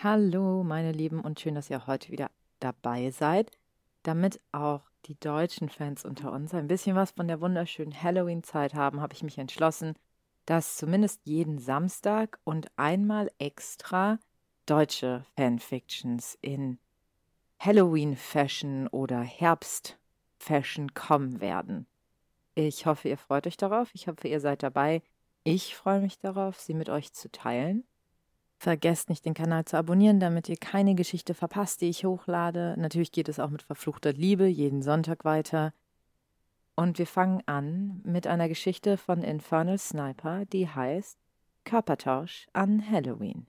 Hallo, meine Lieben, und schön, dass ihr heute wieder dabei seid. Damit auch die deutschen Fans unter uns ein bisschen was von der wunderschönen Halloween-Zeit haben, habe ich mich entschlossen, dass zumindest jeden Samstag und einmal extra deutsche Fanfictions in Halloween-Fashion oder Herbst-Fashion kommen werden. Ich hoffe, ihr freut euch darauf. Ich hoffe, ihr seid dabei. Ich freue mich darauf, sie mit euch zu teilen. Vergesst nicht, den Kanal zu abonnieren, damit ihr keine Geschichte verpasst, die ich hochlade. Natürlich geht es auch mit verfluchter Liebe jeden Sonntag weiter. Und wir fangen an mit einer Geschichte von Infernal Sniper, die heißt Körpertausch an Halloween.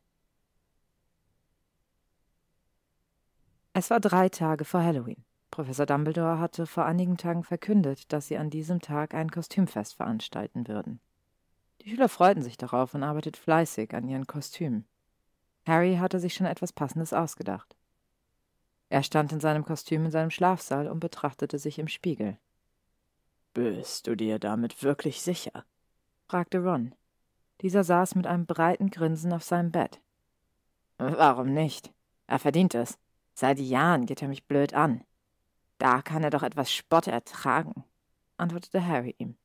Es war drei Tage vor Halloween. Professor Dumbledore hatte vor einigen Tagen verkündet, dass sie an diesem Tag ein Kostümfest veranstalten würden. Die Schüler freuten sich darauf und arbeiteten fleißig an ihren Kostümen. Harry hatte sich schon etwas Passendes ausgedacht. Er stand in seinem Kostüm in seinem Schlafsaal und betrachtete sich im Spiegel. Bist du dir damit wirklich sicher? fragte Ron. Dieser saß mit einem breiten Grinsen auf seinem Bett. Warum nicht? Er verdient es. Seit Jahren geht er mich blöd an. Da kann er doch etwas Spott ertragen, antwortete Harry ihm.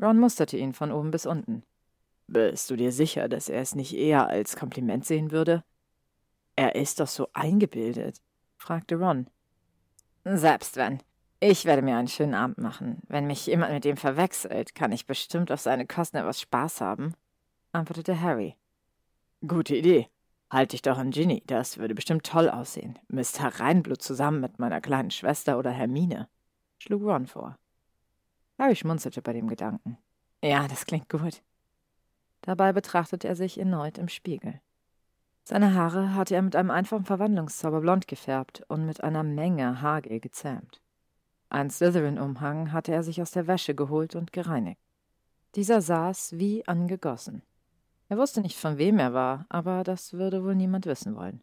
Ron musterte ihn von oben bis unten. Bist du dir sicher, dass er es nicht eher als Kompliment sehen würde? Er ist doch so eingebildet, fragte Ron. Selbst wenn. Ich werde mir einen schönen Abend machen. Wenn mich jemand mit ihm verwechselt, kann ich bestimmt auf seine Kosten etwas Spaß haben, antwortete Harry. Gute Idee. Halt dich doch an Ginny, das würde bestimmt toll aussehen. Mr. Reinblut zusammen mit meiner kleinen Schwester oder Hermine, schlug Ron vor. Harry schmunzelte bei dem Gedanken. Ja, das klingt gut. Dabei betrachtete er sich erneut im Spiegel. Seine Haare hatte er mit einem einfachen Verwandlungszauber blond gefärbt und mit einer Menge Haargel gezähmt. Ein Slytherin-Umhang hatte er sich aus der Wäsche geholt und gereinigt. Dieser saß wie angegossen. Er wusste nicht, von wem er war, aber das würde wohl niemand wissen wollen.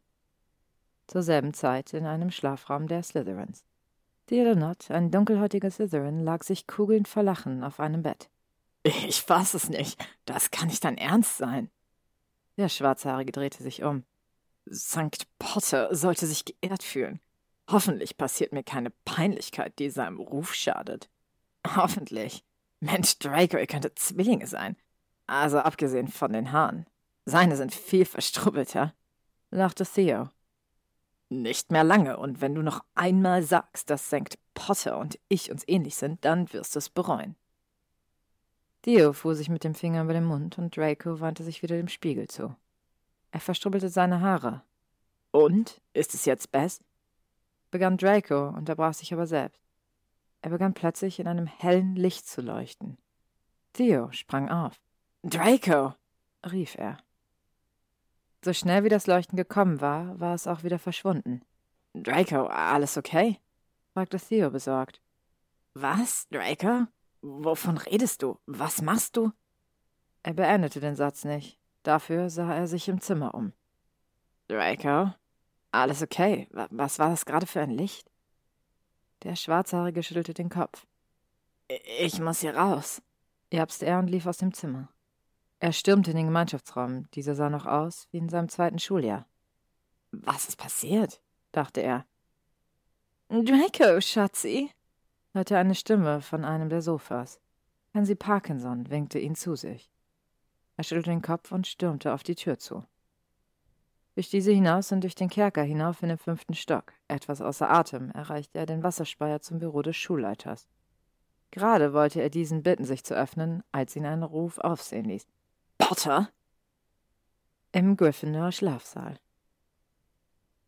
Zur selben Zeit in einem Schlafraum der Slytherins. Theodore Nott, ein dunkelhäutiger Slytherin, lag sich kugelnd vor Lachen auf einem Bett. Ich fass es nicht. Das kann nicht dein Ernst sein. Der Schwarzhaarige drehte sich um. St. Potter sollte sich geehrt fühlen. Hoffentlich passiert mir keine Peinlichkeit, die seinem Ruf schadet. Hoffentlich. Mensch, Draco, könnte Zwillinge sein. Also abgesehen von den Haaren. Seine sind viel verstrubbelter, lachte Theo. Nicht mehr lange, und wenn du noch einmal sagst, dass St. Potter und ich uns ähnlich sind, dann wirst du es bereuen. Theo fuhr sich mit dem Finger über den Mund und Draco wandte sich wieder dem Spiegel zu. Er verstrubbelte seine Haare. Und? Ist es jetzt best? begann Draco, unterbrach sich aber selbst. Er begann plötzlich in einem hellen Licht zu leuchten. Theo sprang auf. Draco! rief er. So schnell wie das Leuchten gekommen war, war es auch wieder verschwunden. Draco, alles okay? fragte Theo besorgt. Was, Draco? Wovon redest du? Was machst du? Er beendete den Satz nicht. Dafür sah er sich im Zimmer um. Draco? Alles okay. Was war das gerade für ein Licht? Der Schwarzhaarige schüttelte den Kopf. Ich muss hier raus, japste er und lief aus dem Zimmer. Er stürmte in den Gemeinschaftsraum. Dieser sah noch aus wie in seinem zweiten Schuljahr. Was ist passiert? dachte er. Draco, Schatzi, hörte eine Stimme von einem der Sofas. Pansy Parkinson winkte ihn zu sich. Er schüttelte den Kopf und stürmte auf die Tür zu. Durch diese hinaus und durch den Kerker hinauf in den fünften Stock, etwas außer Atem, erreichte er den Wasserspeier zum Büro des Schulleiters. Gerade wollte er diesen bitten, sich zu öffnen, als ihn ein Ruf aufsehen ließ. Potter? Im Gryffindor Schlafsaal.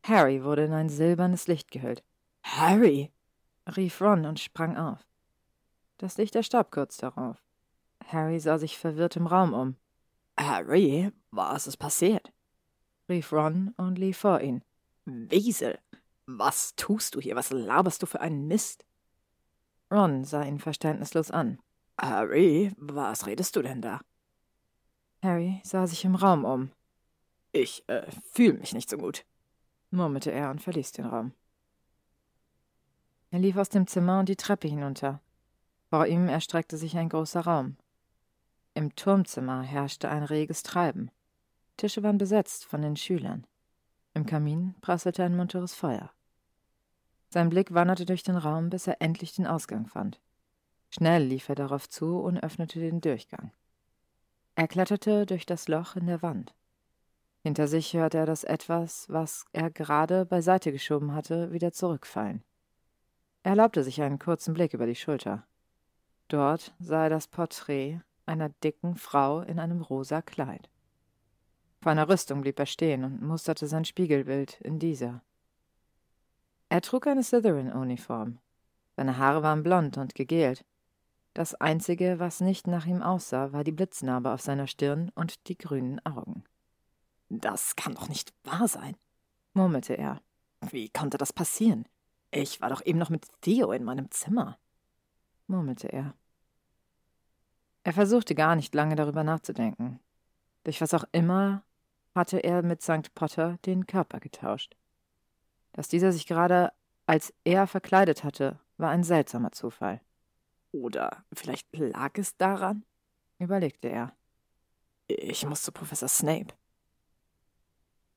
Harry wurde in ein silbernes Licht gehüllt. Harry! Rief Ron und sprang auf. Das Licht erstarb kurz darauf. Harry sah sich verwirrt im Raum um. Harry, was ist passiert? rief Ron und lief vor ihn. Wiesel, was tust du hier? Was laberst du für einen Mist? Ron sah ihn verständnislos an. Harry, was redest du denn da? Harry sah sich im Raum um. Ich äh, fühle mich nicht so gut, murmelte er und verließ den Raum. Er lief aus dem Zimmer und die Treppe hinunter. Vor ihm erstreckte sich ein großer Raum. Im Turmzimmer herrschte ein reges Treiben. Tische waren besetzt von den Schülern. Im Kamin prasselte ein munteres Feuer. Sein Blick wanderte durch den Raum, bis er endlich den Ausgang fand. Schnell lief er darauf zu und öffnete den Durchgang. Er kletterte durch das Loch in der Wand. Hinter sich hörte er das Etwas, was er gerade beiseite geschoben hatte, wieder zurückfallen. Er erlaubte sich einen kurzen Blick über die Schulter. Dort sah er das Porträt einer dicken Frau in einem rosa Kleid. Vor einer Rüstung blieb er stehen und musterte sein Spiegelbild in dieser. Er trug eine Slytherin-Uniform. Seine Haare waren blond und gegelt. Das Einzige, was nicht nach ihm aussah, war die Blitznarbe auf seiner Stirn und die grünen Augen. Das kann doch nicht wahr sein, murmelte er. Wie konnte das passieren? Ich war doch eben noch mit Theo in meinem Zimmer, murmelte er. Er versuchte gar nicht lange darüber nachzudenken. Durch was auch immer hatte er mit St. Potter den Körper getauscht. Dass dieser sich gerade als er verkleidet hatte, war ein seltsamer Zufall. Oder vielleicht lag es daran? überlegte er. Ich muss zu Professor Snape.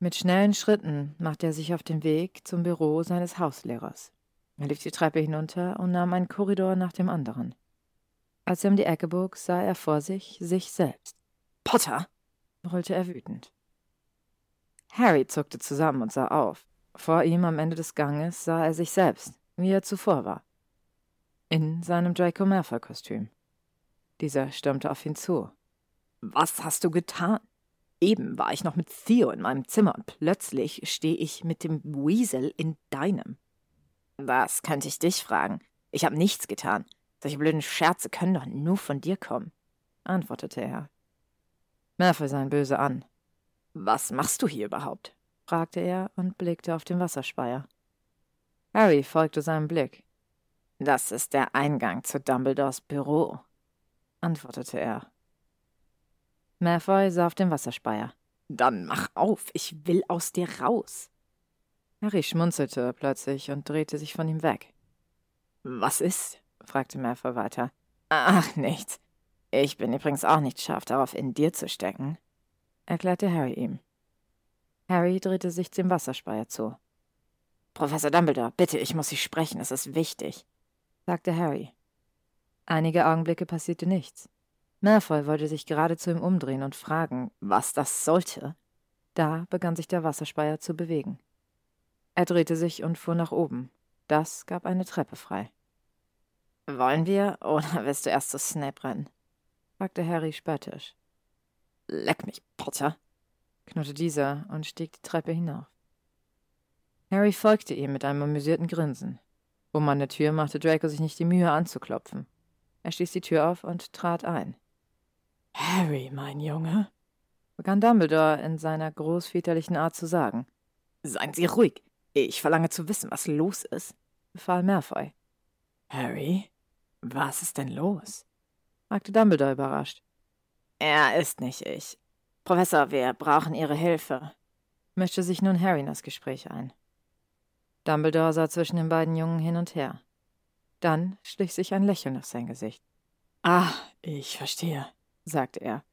Mit schnellen Schritten machte er sich auf den Weg zum Büro seines Hauslehrers. Er lief die Treppe hinunter und nahm einen Korridor nach dem anderen. Als er um die Ecke bog, sah er vor sich sich selbst. Potter! brüllte er wütend. Harry zuckte zusammen und sah auf. Vor ihm am Ende des Ganges sah er sich selbst, wie er zuvor war. In seinem Draco Malfoy-Kostüm. Dieser stürmte auf ihn zu. Was hast du getan? Eben war ich noch mit Theo in meinem Zimmer und plötzlich stehe ich mit dem Weasel in deinem. Das könnte ich dich fragen. Ich habe nichts getan. Solche blöden Scherze können doch nur von dir kommen, antwortete er. Malfoy sah ihn böse an. Was machst du hier überhaupt? fragte er und blickte auf den Wasserspeier. Harry folgte seinem Blick. Das ist der Eingang zu Dumbledores Büro, antwortete er. Malfoy sah auf den Wasserspeier. Dann mach auf, ich will aus dir raus. Harry schmunzelte plötzlich und drehte sich von ihm weg. Was ist? fragte Malfoy weiter. Ach, nichts. Ich bin übrigens auch nicht scharf darauf, in dir zu stecken, erklärte Harry ihm. Harry drehte sich dem Wasserspeier zu. Professor Dumbledore, bitte, ich muss Sie sprechen, es ist wichtig, sagte Harry. Einige Augenblicke passierte nichts. Malfoy wollte sich gerade zu ihm umdrehen und fragen, was das sollte. Da begann sich der Wasserspeier zu bewegen. Er drehte sich und fuhr nach oben. Das gab eine Treppe frei. Wollen wir oder willst du erst zu Snape rennen? fragte Harry spöttisch. Leck mich, Potter, knurrte dieser und stieg die Treppe hinauf. Harry folgte ihm mit einem amüsierten Grinsen. Um an der Tür machte Draco sich nicht die Mühe anzuklopfen. Er stieß die Tür auf und trat ein. Harry, mein Junge, begann Dumbledore in seiner großväterlichen Art zu sagen. Seien Sie ruhig. Ich verlange zu wissen, was los ist, befahl Malfoy. Harry, was ist denn los? fragte Dumbledore überrascht. Er ist nicht ich. Professor, wir brauchen Ihre Hilfe, mischte sich nun Harry in das Gespräch ein. Dumbledore sah zwischen den beiden Jungen hin und her. Dann schlich sich ein Lächeln auf sein Gesicht. Ah, ich verstehe, sagte er.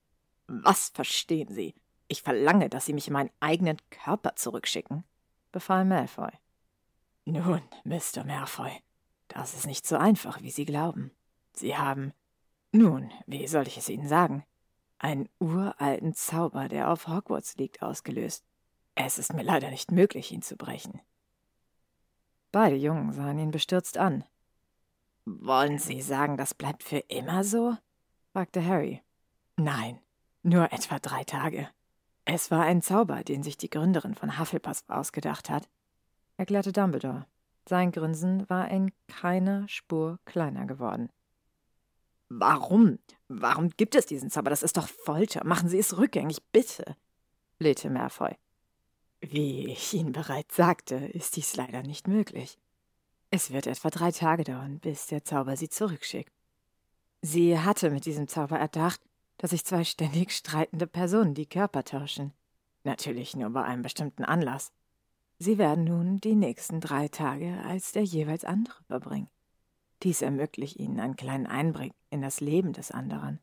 Was verstehen Sie? Ich verlange, dass Sie mich in meinen eigenen Körper zurückschicken, befahl Malfoy. Nun, Mr. Malfoy, das ist nicht so einfach, wie Sie glauben. Sie haben. Nun, wie soll ich es Ihnen sagen? Einen uralten Zauber, der auf Hogwarts liegt, ausgelöst. Es ist mir leider nicht möglich, ihn zu brechen. Beide Jungen sahen ihn bestürzt an. Wollen Sie sagen, das bleibt für immer so? fragte Harry. Nein, nur etwa drei Tage. Es war ein Zauber, den sich die Gründerin von Hufflepuff ausgedacht hat, erklärte Dumbledore. Sein Grinsen war in keiner Spur kleiner geworden. Warum? Warum gibt es diesen Zauber? Das ist doch Folter. Machen Sie es rückgängig, bitte, flehte Malfoy. Wie ich Ihnen bereits sagte, ist dies leider nicht möglich. Es wird etwa drei Tage dauern, bis der Zauber Sie zurückschickt. Sie hatte mit diesem Zauber erdacht, dass sich zwei ständig streitende Personen die Körper tauschen. Natürlich nur bei einem bestimmten Anlass. Sie werden nun die nächsten drei Tage als der jeweils andere verbringen. Dies ermöglicht Ihnen einen kleinen Einblick in das Leben des anderen.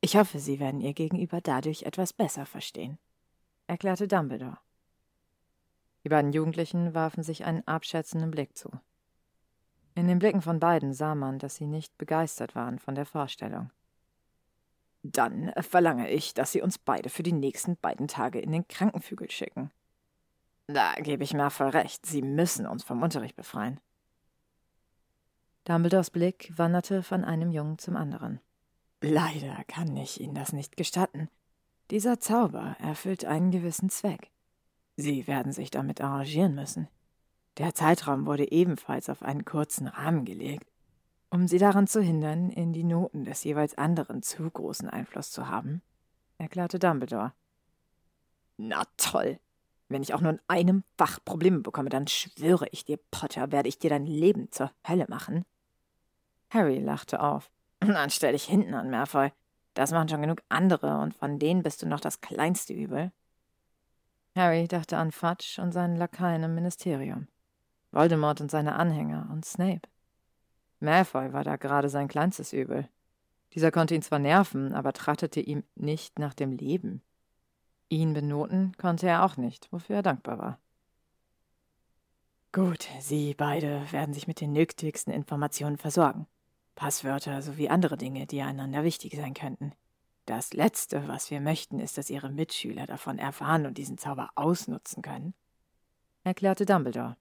Ich hoffe, Sie werden Ihr Gegenüber dadurch etwas besser verstehen, erklärte Dumbledore. Die beiden Jugendlichen warfen sich einen abschätzenden Blick zu. In den Blicken von beiden sah man, dass sie nicht begeistert waren von der Vorstellung. Dann verlange ich, dass Sie uns beide für die nächsten beiden Tage in den Krankenflügel schicken. Da gebe ich mir voll recht. Sie müssen uns vom Unterricht befreien. Dumbledores Blick wanderte von einem Jungen zum anderen. Leider kann ich Ihnen das nicht gestatten. Dieser Zauber erfüllt einen gewissen Zweck. Sie werden sich damit arrangieren müssen. Der Zeitraum wurde ebenfalls auf einen kurzen Rahmen gelegt, um sie daran zu hindern, in die Noten des jeweils anderen zu großen Einfluss zu haben, erklärte Dumbledore. Na toll. Wenn ich auch nur in einem Fach Probleme bekomme, dann schwöre ich dir, Potter, werde ich dir dein Leben zur Hölle machen. Harry lachte auf. Dann stell dich hinten an, Malfoy. Das machen schon genug andere, und von denen bist du noch das kleinste Übel. Harry dachte an Fudge und seinen Lakaien im Ministerium. Voldemort und seine Anhänger und Snape. Malfoy war da gerade sein kleinstes Übel. Dieser konnte ihn zwar nerven, aber trachtete ihm nicht nach dem Leben. Ihn benoten konnte er auch nicht, wofür er dankbar war. Gut, Sie beide werden sich mit den nötigsten Informationen versorgen. Passwörter sowie andere Dinge, die einander wichtig sein könnten. Das Letzte, was wir möchten, ist, dass Ihre Mitschüler davon erfahren und diesen Zauber ausnutzen können, erklärte Dumbledore.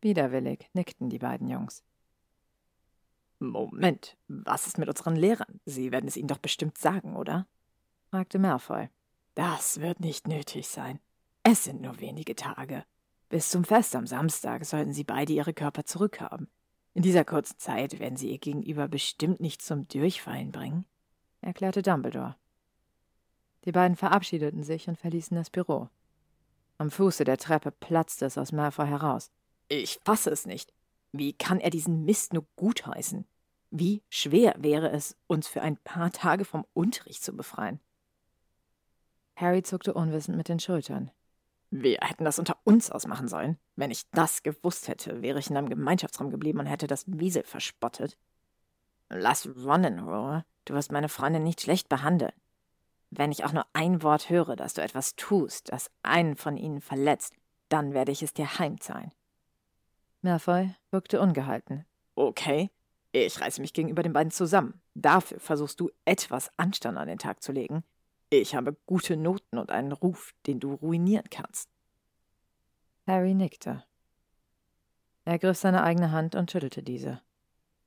Widerwillig nickten die beiden Jungs. Moment, was ist mit unseren Lehrern? Sie werden es ihnen doch bestimmt sagen, oder? fragte Malfoy. Das wird nicht nötig sein. Es sind nur wenige Tage. Bis zum Fest am Samstag sollten sie beide ihre Körper zurückhaben. In dieser kurzen Zeit werden sie ihr Gegenüber bestimmt nicht zum Durchfallen bringen, erklärte Dumbledore. Die beiden verabschiedeten sich und verließen das Büro. Am Fuße der Treppe platzte es aus Malfoy heraus. Ich fasse es nicht. Wie kann er diesen Mist nur gutheißen? Wie schwer wäre es, uns für ein paar Tage vom Unterricht zu befreien? Harry zuckte unwissend mit den Schultern. Wir hätten das unter uns ausmachen sollen. Wenn ich das gewusst hätte, wäre ich in einem Gemeinschaftsraum geblieben und hätte das Wiesel verspottet. Lass in Ruhe. Du wirst meine Freundin nicht schlecht behandeln. Wenn ich auch nur ein Wort höre, dass du etwas tust, das einen von ihnen verletzt, dann werde ich es dir heimzahlen. Malfoy wirkte ungehalten. Okay, ich reiße mich gegenüber den beiden zusammen. Dafür versuchst du etwas Anstand an den Tag zu legen. Ich habe gute Noten und einen Ruf, den du ruinieren kannst. Harry nickte. Er griff seine eigene Hand und schüttelte diese.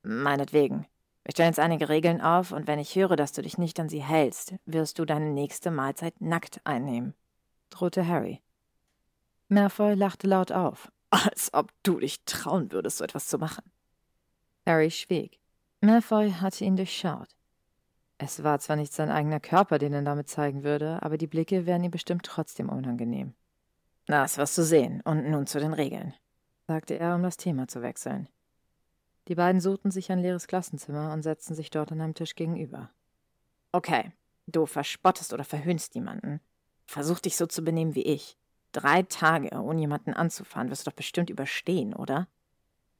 Meinetwegen. Wir stellen jetzt einige Regeln auf, und wenn ich höre, dass du dich nicht an sie hältst, wirst du deine nächste Mahlzeit nackt einnehmen, drohte Harry. Malfoy lachte laut auf. Als ob du dich trauen würdest, so etwas zu machen. Harry schwieg. Malfoy hatte ihn durchschaut. Es war zwar nicht sein eigener Körper, den er damit zeigen würde, aber die Blicke wären ihm bestimmt trotzdem unangenehm. Das wirst du sehen. Und nun zu den Regeln, sagte er, um das Thema zu wechseln. Die beiden suchten sich ein leeres Klassenzimmer und setzten sich dort an einem Tisch gegenüber. Okay, du verspottest oder verhöhnst jemanden. Versuch dich so zu benehmen wie ich. Drei Tage, ohne jemanden anzufahren, wirst du doch bestimmt überstehen, oder?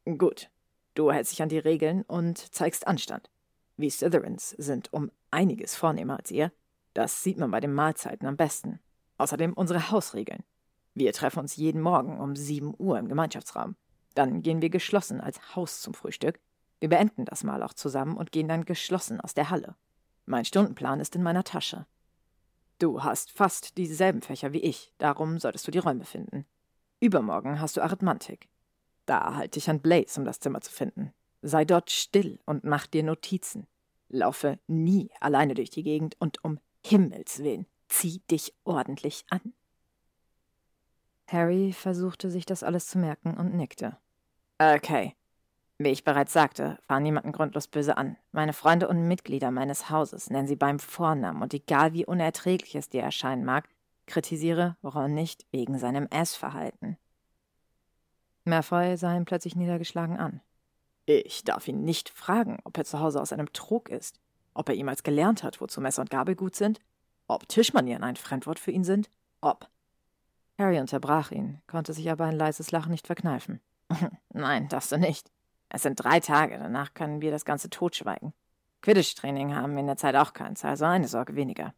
Gut. Du hältst dich an die Regeln und zeigst Anstand. Wir Slytherins sind um einiges vornehmer als ihr. Das sieht man bei den Mahlzeiten am besten. Außerdem unsere Hausregeln. Wir treffen uns jeden Morgen um 7 Uhr im Gemeinschaftsraum. Dann gehen wir geschlossen als Haus zum Frühstück. Wir beenden das Mal auch zusammen und gehen dann geschlossen aus der Halle. Mein Stundenplan ist in meiner Tasche. Du hast fast dieselben Fächer wie ich, darum solltest du die Räume finden. Übermorgen hast du Arithmantik. Da halte ich an Blaze, um das Zimmer zu finden. Sei dort still und mach dir Notizen. Laufe nie alleine durch die Gegend und um Himmels willen, zieh dich ordentlich an. Harry versuchte sich das alles zu merken und nickte. Okay. Wie ich bereits sagte, fahren niemanden grundlos böse an. Meine Freunde und Mitglieder meines Hauses nennen sie beim Vornamen und egal wie unerträglich es dir erscheinen mag, kritisiere Ron nicht wegen seinem Essverhalten. Malfoy sah ihn plötzlich niedergeschlagen an. Ich darf ihn nicht fragen, ob er zu Hause aus einem Trog ist, ob er jemals gelernt hat, wozu Messer und Gabel gut sind, ob Tischmanieren ein Fremdwort für ihn sind, ob. Harry unterbrach ihn, konnte sich aber ein leises Lachen nicht verkneifen. Nein, darfst du nicht. Es sind drei Tage, danach können wir das Ganze totschweigen. Quidditch-Training haben wir in der Zeit auch keins, also eine Sorge weniger.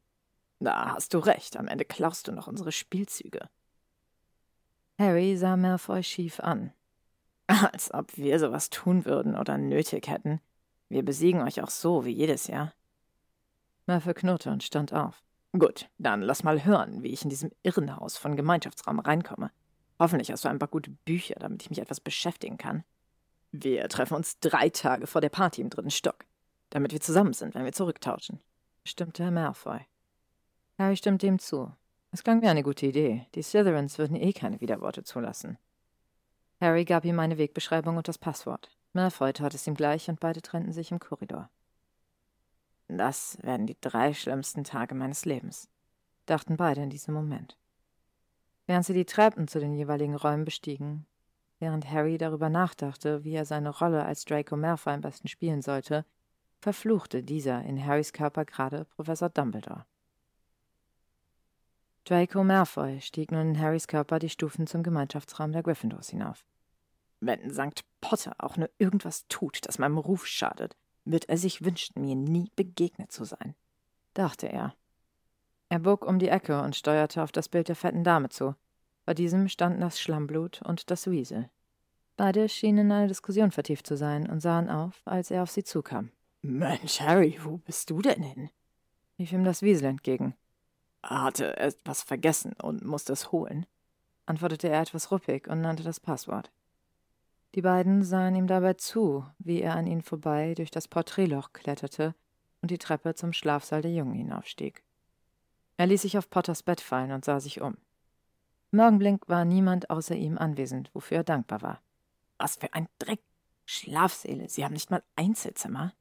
Da hast du recht, am Ende klaust du noch unsere Spielzüge. Harry sah Malfoy schief an. Als ob wir sowas tun würden oder nötig hätten. Wir besiegen euch auch so wie jedes Jahr. Malfoy knurrte und stand auf. Gut, dann lass mal hören, wie ich in diesem Irrenhaus von Gemeinschaftsraum reinkomme. Hoffentlich hast du ein paar gute Bücher, damit ich mich etwas beschäftigen kann. Wir treffen uns drei Tage vor der Party im dritten Stock, damit wir zusammen sind, wenn wir zurücktauschen, stimmte Herr Malfoy. Harry stimmte ihm zu. Es klang wie eine gute Idee. Die Slytherins würden eh keine Widerworte zulassen. Harry gab ihm eine Wegbeschreibung und das Passwort. Malfoy tat es ihm gleich und beide trennten sich im Korridor. Das werden die drei schlimmsten Tage meines Lebens, dachten beide in diesem Moment. Während sie die Treppen zu den jeweiligen Räumen bestiegen, während Harry darüber nachdachte, wie er seine Rolle als Draco Malfoy am besten spielen sollte, verfluchte dieser in Harrys Körper gerade Professor Dumbledore. Draco Malfoy stieg nun in Harrys Körper die Stufen zum Gemeinschaftsraum der Gryffindors hinauf. Wenn St. Potter auch nur irgendwas tut, das meinem Ruf schadet, wird er sich wünschen, mir nie begegnet zu sein, dachte er. Er bog um die Ecke und steuerte auf das Bild der fetten Dame zu. Bei diesem standen das Schlammblut und das Wiesel. Beide schienen in eine Diskussion vertieft zu sein und sahen auf, als er auf sie zukam. Mensch, Harry, wo bist du denn hin? rief ihm das Wiesel entgegen. Hatte etwas vergessen und musste es holen, antwortete er etwas ruppig und nannte das Passwort. Die beiden sahen ihm dabei zu, wie er an ihnen vorbei durch das Porträtloch kletterte und die Treppe zum Schlafsaal der Jungen hinaufstieg. Er ließ sich auf Potters Bett fallen und sah sich um. Im Augenblick war niemand außer ihm anwesend, wofür er dankbar war. Was für ein Dreck! Schlafsäle, Sie haben nicht mal Einzelzimmer?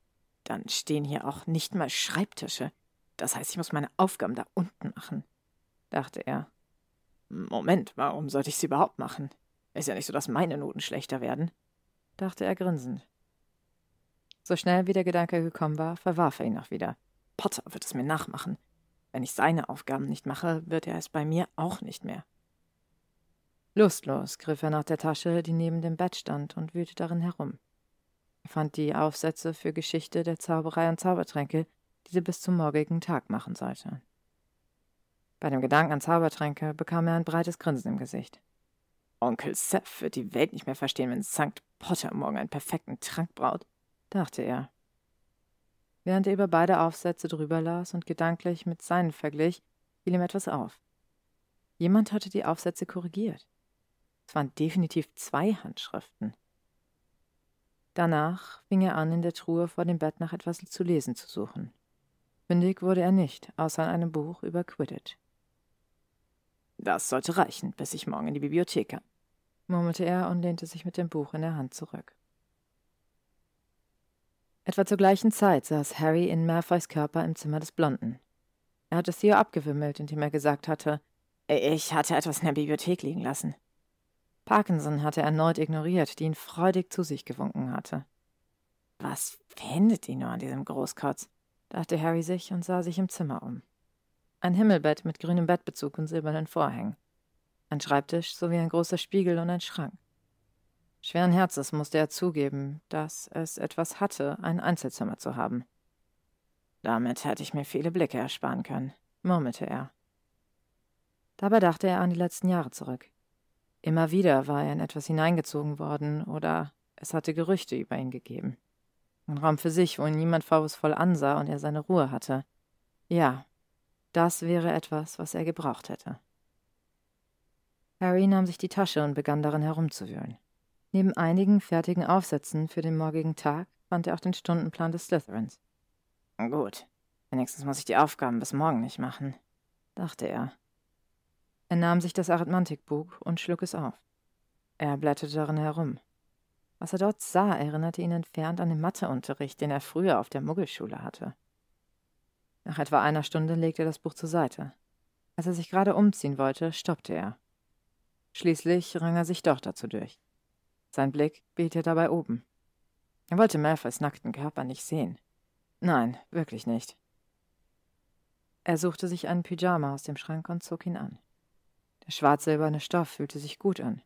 Dann stehen hier auch nicht mal Schreibtische. Das heißt, ich muss meine Aufgaben da unten machen, dachte er. Moment, warum sollte ich sie überhaupt machen? Ist ja nicht so, dass meine Noten schlechter werden, dachte er grinsend. So schnell wie der Gedanke gekommen war, verwarf er ihn auch wieder. Potter wird es mir nachmachen. Wenn ich seine Aufgaben nicht mache, wird er es bei mir auch nicht mehr. Lustlos griff er nach der Tasche, die neben dem Bett stand, und wühlte darin herum. Er fand die Aufsätze für Geschichte der Zauberei und Zaubertränke, die er bis zum morgigen Tag machen sollte. Bei dem Gedanken an Zaubertränke bekam er ein breites Grinsen im Gesicht. Onkel Seth wird die Welt nicht mehr verstehen, wenn St. Potter morgen einen perfekten Trank braut, dachte er. Während er über beide Aufsätze drüber las und gedanklich mit seinen verglich, fiel ihm etwas auf. Jemand hatte die Aufsätze korrigiert. Es waren definitiv zwei Handschriften. Danach fing er an, in der Truhe vor dem Bett nach etwas zu lesen zu suchen. Fündig wurde er nicht, außer in einem Buch über Quidditch. Das sollte reichen, bis ich morgen in die Bibliothek kann, murmelte er und lehnte sich mit dem Buch in der Hand zurück. Etwa zur gleichen Zeit saß Harry in Malfoys Körper im Zimmer des Blonden. Er hatte Theo abgewimmelt, indem er gesagt hatte, ich hatte etwas in der Bibliothek liegen lassen. Parkinson hatte erneut ignoriert, die ihn freudig zu sich gewunken hatte. Was findet die nur an diesem Großkotz? Dachte Harry sich und sah sich im Zimmer um. Ein Himmelbett mit grünem Bettbezug und silbernen Vorhängen. Ein Schreibtisch sowie ein großer Spiegel und ein Schrank. Schweren Herzens musste er zugeben, dass es etwas hatte, ein Einzelzimmer zu haben. Damit hätte ich mir viele Blicke ersparen können, murmelte er. Dabei dachte er an die letzten Jahre zurück. Immer wieder war er in etwas hineingezogen worden oder es hatte Gerüchte über ihn gegeben. Ein Raum für sich, wo ihn niemand vorwurfsvoll ansah und er seine Ruhe hatte. Ja, das wäre etwas, was er gebraucht hätte. Harry nahm sich die Tasche und begann darin herumzuwühlen. Neben einigen fertigen Aufsätzen für den morgigen Tag fand er auch den Stundenplan des Slytherins. Gut, wenigstens muss ich die Aufgaben bis morgen nicht machen, dachte er. Er nahm sich das Arithmantikbuch und schlug es auf. Er blätterte darin herum. Was er dort sah, erinnerte ihn entfernt an den Matheunterricht, den er früher auf der Muggelschule hatte. Nach etwa einer Stunde legte er das Buch zur Seite. Als er sich gerade umziehen wollte, stoppte er. Schließlich rang er sich doch dazu durch. Sein Blick er dabei oben. Er wollte Malfoys nackten Körper nicht sehen. Nein, wirklich nicht. Er suchte sich einen Pyjama aus dem Schrank und zog ihn an. Der schwarz-silberne Stoff fühlte sich gut an.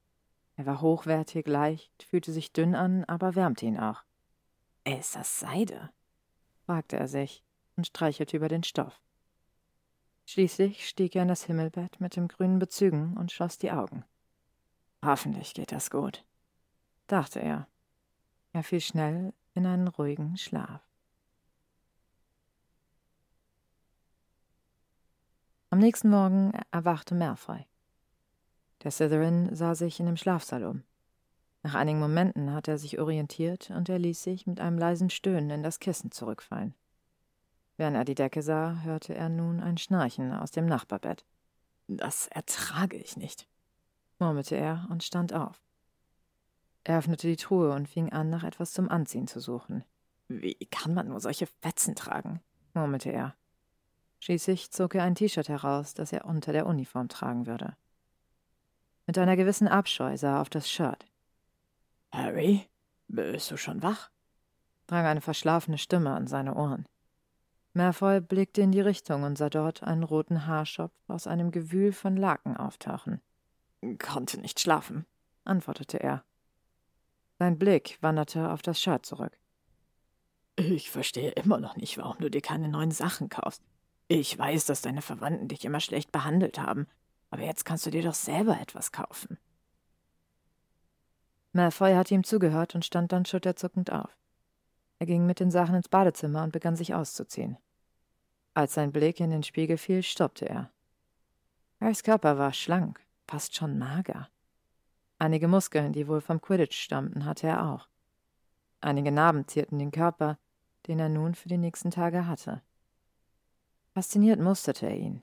Er war hochwertig, leicht, fühlte sich dünn an, aber wärmte ihn auch. Ist das Seide? fragte er sich und streichelte über den Stoff. Schließlich stieg er in das Himmelbett mit den grünen Bezügen und schloss die Augen. Hoffentlich geht das gut, dachte er. Er fiel schnell in einen ruhigen Schlaf. Am nächsten Morgen erwachte Malfoy. Der Slytherin sah sich in dem Schlafsaal um. Nach einigen Momenten hatte er sich orientiert und er ließ sich mit einem leisen Stöhnen in das Kissen zurückfallen. Während er die Decke sah, hörte er nun ein Schnarchen aus dem Nachbarbett. Das ertrage ich nicht, murmelte er und stand auf. Er öffnete die Truhe und fing an, nach etwas zum Anziehen zu suchen. Wie kann man nur solche Fetzen tragen? murmelte er. Schließlich zog er ein T-Shirt heraus, das er unter der Uniform tragen würde. Mit einer gewissen Abscheu sah er auf das Shirt. Harry, bist du schon wach? drang eine verschlafene Stimme an seine Ohren. Malfoy blickte in die Richtung und sah dort einen roten Haarschopf aus einem Gewühl von Laken auftauchen. Konnte nicht schlafen, antwortete er. Sein Blick wanderte auf das Shirt zurück. Ich verstehe immer noch nicht, warum du dir keine neuen Sachen kaufst. Ich weiß, dass deine Verwandten dich immer schlecht behandelt haben, aber jetzt kannst du dir doch selber etwas kaufen. Malfoy hatte ihm zugehört und stand dann schulterzuckend auf. Er ging mit den Sachen ins Badezimmer und begann sich auszuziehen. Als sein Blick in den Spiegel fiel, stoppte er. Harrys Körper war schlank, fast schon mager. Einige Muskeln, die wohl vom Quidditch stammten, hatte er auch. Einige Narben zierten den Körper, den er nun für die nächsten Tage hatte. Fasziniert musterte er ihn.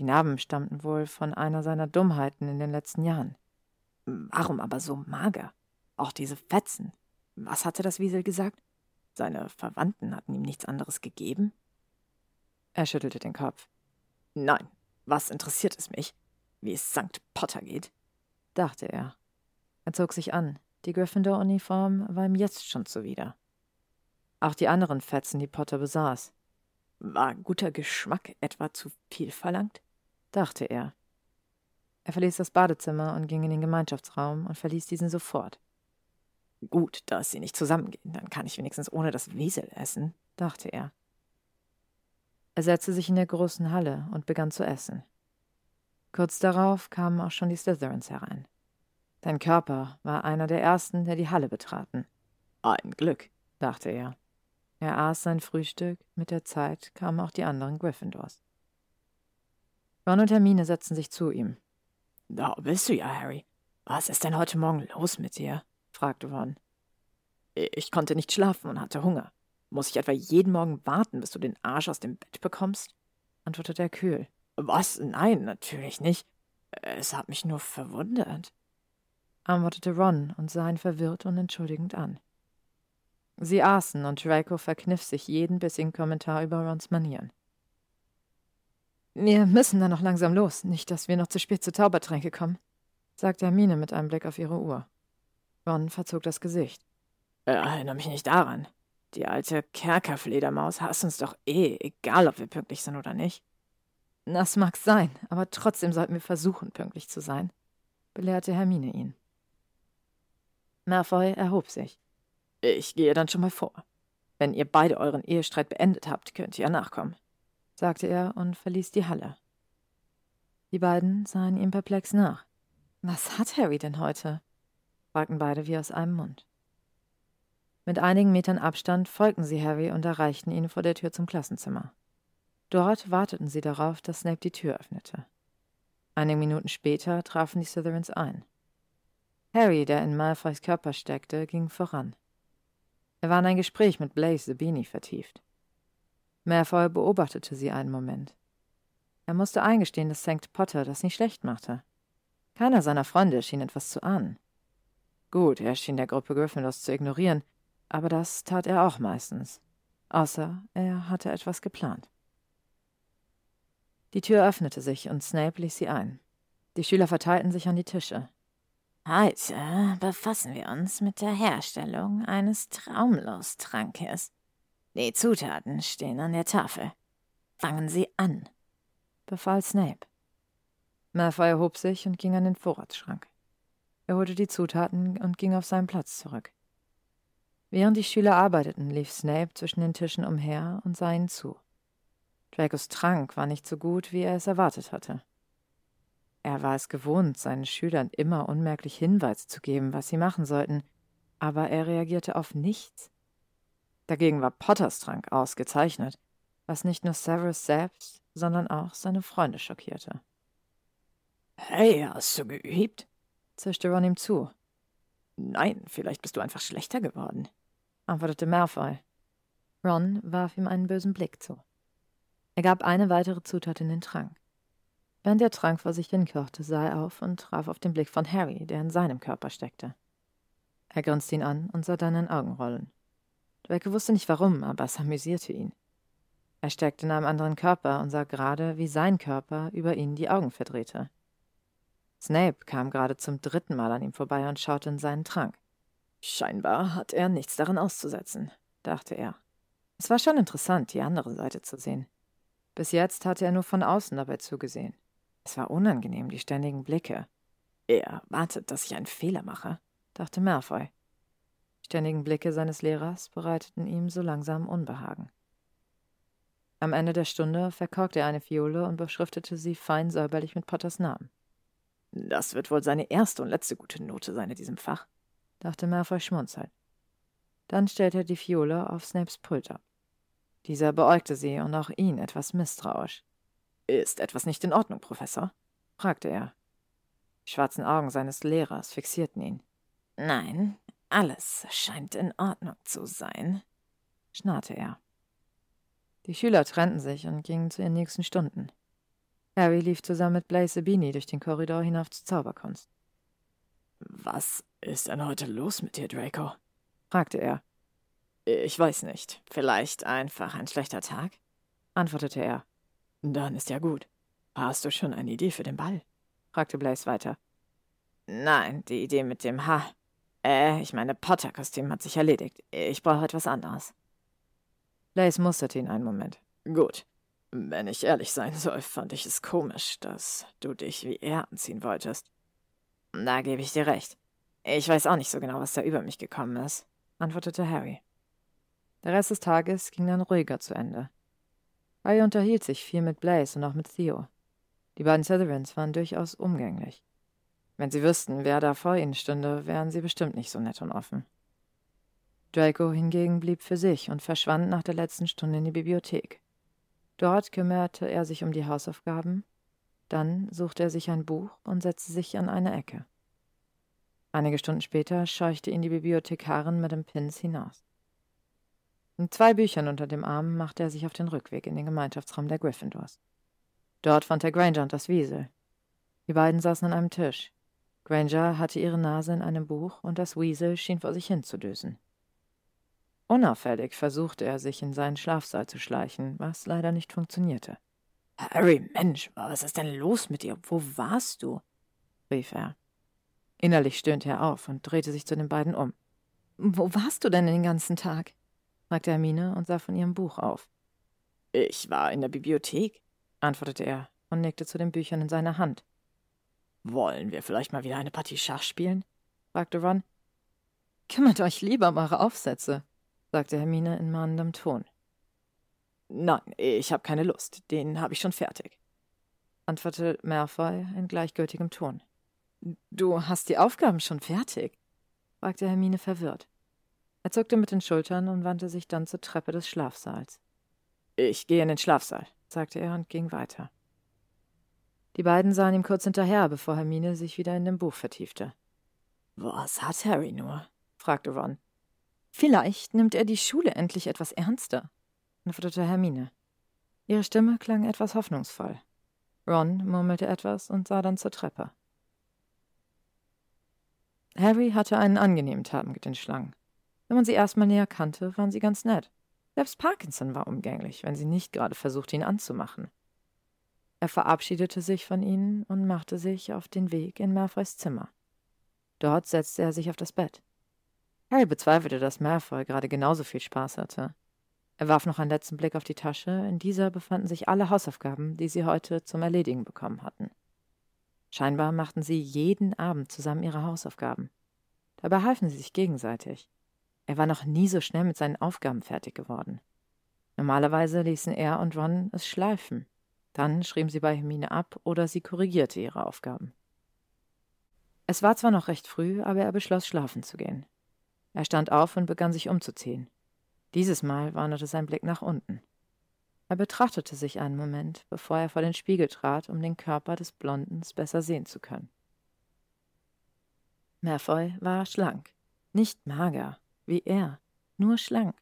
Die Narben stammten wohl von einer seiner Dummheiten in den letzten Jahren. Warum aber so mager? Auch diese Fetzen. Was hatte das Wiesel gesagt? Seine Verwandten hatten ihm nichts anderes gegeben? Er schüttelte den Kopf. Nein, was interessiert es mich, wie es St. Potter geht? dachte er. Er zog sich an. Die Gryffindor-Uniform war ihm jetzt schon zuwider. Auch die anderen Fetzen, die Potter besaß. War guter Geschmack etwa zu viel verlangt? Dachte er. Er verließ das Badezimmer und ging in den Gemeinschaftsraum und verließ diesen sofort. Gut, dass sie nicht zusammengehen, dann kann ich wenigstens ohne das Wiesel essen, dachte er. Er setzte sich in der großen Halle und begann zu essen. Kurz darauf kamen auch schon die Slytherins herein. Sein Körper war einer der ersten, der die Halle betraten. Ein Glück, dachte er. Er aß sein Frühstück, mit der Zeit kamen auch die anderen Gryffindors. Ron und Hermine setzten sich zu ihm. Da bist du ja, Harry. Was ist denn heute Morgen los mit dir? fragte Ron. Ich konnte nicht schlafen und hatte Hunger. Muss ich etwa jeden Morgen warten, bis du den Arsch aus dem Bett bekommst? antwortete er kühl. Was? Nein, natürlich nicht. Es hat mich nur verwundert antwortete Ron und sah ihn verwirrt und entschuldigend an. Sie aßen und Draco verkniff sich jeden bissigen Kommentar über Rons Manieren. Wir müssen dann noch langsam los, nicht, dass wir noch zu spät zu Zaubertränke kommen, sagte Hermine mit einem Blick auf ihre Uhr. Ron verzog das Gesicht. Erinnere mich nicht daran. Die alte Kerkerfledermaus hasst uns doch eh, egal ob wir pünktlich sind oder nicht. Das mag sein, aber trotzdem sollten wir versuchen, pünktlich zu sein, belehrte Hermine ihn. Malfoy erhob sich. Ich gehe dann schon mal vor. Wenn ihr beide euren Ehestreit beendet habt, könnt ihr nachkommen, sagte er und verließ die Halle. Die beiden sahen ihm perplex nach. Was hat Harry denn heute? fragten beide wie aus einem Mund. Mit einigen Metern Abstand folgten sie Harry und erreichten ihn vor der Tür zum Klassenzimmer. Dort warteten sie darauf, dass Snape die Tür öffnete. Einige Minuten später trafen die Slytherins ein. Harry, der in Malfoys Körper steckte, ging voran. Er war in ein Gespräch mit Blaze Sabini vertieft. Malfoy beobachtete sie einen Moment. Er musste eingestehen, dass St. Potter das nicht schlecht machte. Keiner seiner Freunde schien etwas zu ahnen. Gut, er schien der Gruppe Gryffindors zu ignorieren, aber das tat er auch meistens. Außer er hatte etwas geplant. Die Tür öffnete sich und Snape ließ sie ein. Die Schüler verteilten sich an die Tische. Heute befassen wir uns mit der Herstellung eines Traumlostrankes. Die Zutaten stehen an der Tafel. Fangen Sie an, befahl Snape. Malfoy erhob sich und ging an den Vorratsschrank. Er holte die Zutaten und ging auf seinen Platz zurück. Während die Schüler arbeiteten, lief Snape zwischen den Tischen umher und sah ihnen zu. Dracos Trank war nicht so gut, wie er es erwartet hatte. Er war es gewohnt, seinen Schülern immer unmerklich Hinweise zu geben, was sie machen sollten, aber er reagierte auf nichts. Dagegen war Potters Trank ausgezeichnet, was nicht nur Severus selbst, sondern auch seine Freunde schockierte. Hey, hast du geübt? zischte Ron ihm zu. Nein, vielleicht bist du einfach schlechter geworden, antwortete Malfoy. Ron warf ihm einen bösen Blick zu. Er gab eine weitere Zutat in den Trank. Während der Trank vor sich hinkochte, sah er auf und traf auf den Blick von Harry, der in seinem Körper steckte. Er grinste ihn an und sah dann in Augen rollen. Draco wusste nicht warum, aber es amüsierte ihn. Er steckte in einem anderen Körper und sah gerade, wie sein Körper über ihn die Augen verdrehte. Snape kam gerade zum dritten Mal an ihm vorbei und schaute in seinen Trank. Scheinbar hat er nichts daran auszusetzen, dachte er. Es war schon interessant, die andere Seite zu sehen. Bis jetzt hatte er nur von außen dabei zugesehen. Es war unangenehm, die ständigen Blicke. Er wartet, dass ich einen Fehler mache, dachte Malfoy. Ständigen Blicke seines Lehrers bereiteten ihm so langsam Unbehagen. Am Ende der Stunde verkorkte er eine Fiole und beschriftete sie fein säuberlich mit Potters Namen. Das wird wohl seine erste und letzte gute Note sein in diesem Fach, dachte Malfoy schmunzelnd. Dann stellte er die Fiole auf Snapes Pult ab. Dieser beäugte sie und auch ihn etwas misstrauisch. Ist etwas nicht in Ordnung, Professor? fragte er. Die schwarzen Augen seines Lehrers fixierten ihn. Nein, alles scheint in Ordnung zu sein, schnarrte er. Die Schüler trennten sich und gingen zu ihren nächsten Stunden. Harry lief zusammen mit Blaise Sabini durch den Korridor hinauf zur Zauberkunst. Was ist denn heute los mit dir, Draco? fragte er. Ich weiß nicht. Vielleicht einfach ein schlechter Tag? antwortete er. Dann ist ja gut. Hast du schon eine Idee für den Ball? fragte Blaze weiter. Nein, die Idee mit dem Haar. Äh, ich meine, Potter-Kostüm hat sich erledigt. Ich brauche etwas anderes. Blaze musterte ihn einen Moment. Gut. Wenn ich ehrlich sein soll, fand ich es komisch, dass du dich wie er anziehen wolltest. Da gebe ich dir recht. Ich weiß auch nicht so genau, was da über mich gekommen ist, antwortete Harry. Der Rest des Tages ging dann ruhiger zu Ende. Harry unterhielt sich viel mit Blaze und auch mit Theo. Die beiden Slytherins waren durchaus umgänglich. Wenn sie wüssten, wer da vor ihnen stünde, wären sie bestimmt nicht so nett und offen. Draco hingegen blieb für sich und verschwand nach der letzten Stunde in die Bibliothek. Dort kümmerte er sich um die Hausaufgaben, dann suchte er sich ein Buch und setzte sich an eine Ecke. Einige Stunden später scheuchte ihn die Bibliothekarin mit dem Pins hinaus. Mit zwei Büchern unter dem Arm machte er sich auf den Rückweg in den Gemeinschaftsraum der Gryffindors. Dort fand er Granger und das Wiesel. Die beiden saßen an einem Tisch. Granger hatte ihre Nase in einem Buch und das Wiesel schien vor sich hinzudösen. Unauffällig versuchte er, sich in seinen Schlafsaal zu schleichen, was leider nicht funktionierte. Harry, Mensch, was ist denn los mit dir? Wo warst du? rief er. Innerlich stöhnte er auf und drehte sich zu den beiden um. Wo warst du denn den ganzen Tag? fragte Hermine und sah von ihrem Buch auf. Ich war in der Bibliothek, antwortete er und nickte zu den Büchern in seiner Hand. Wollen wir vielleicht mal wieder eine Partie Schach spielen? fragte Ron. Kümmert euch lieber um eure Aufsätze, sagte Hermine in mahnendem Ton. Nein, ich habe keine Lust. Den habe ich schon fertig, antwortete Malfoy in gleichgültigem Ton. Du hast die Aufgaben schon fertig? fragte Hermine verwirrt. Er zuckte mit den Schultern und wandte sich dann zur Treppe des Schlafsaals. Ich gehe in den Schlafsaal, sagte er und ging weiter. Die beiden sahen ihm kurz hinterher, bevor Hermine sich wieder in dem Buch vertiefte. Was hat Harry nur? fragte Ron. Vielleicht nimmt er die Schule endlich etwas ernster, antwortete Hermine. Ihre Stimme klang etwas hoffnungsvoll. Ron murmelte etwas und sah dann zur Treppe. Harry hatte einen angenehmen Tag mit den Schlangen. Wenn man sie erstmal näher kannte, waren sie ganz nett. Selbst Parkinson war umgänglich, wenn sie nicht gerade versuchte, ihn anzumachen. Er verabschiedete sich von ihnen und machte sich auf den Weg in Malfoys Zimmer. Dort setzte er sich auf das Bett. Harry bezweifelte, dass Malfoy gerade genauso viel Spaß hatte. Er warf noch einen letzten Blick auf die Tasche. In dieser befanden sich alle Hausaufgaben, die sie heute zum Erledigen bekommen hatten. Scheinbar machten sie jeden Abend zusammen ihre Hausaufgaben. Dabei halfen sie sich gegenseitig. Er war noch nie so schnell mit seinen Aufgaben fertig geworden. Normalerweise ließen er und Ron es schleifen. Dann schrieben sie bei Hermine ab oder sie korrigierte ihre Aufgaben. Es war zwar noch recht früh, aber er beschloss, schlafen zu gehen. Er stand auf und begann sich umzuziehen. Dieses Mal wanderte sein Blick nach unten. Er betrachtete sich einen Moment, bevor er vor den Spiegel trat, um den Körper des Blondens besser sehen zu können. Malfoy war schlank, nicht mager, wie er, nur schlank.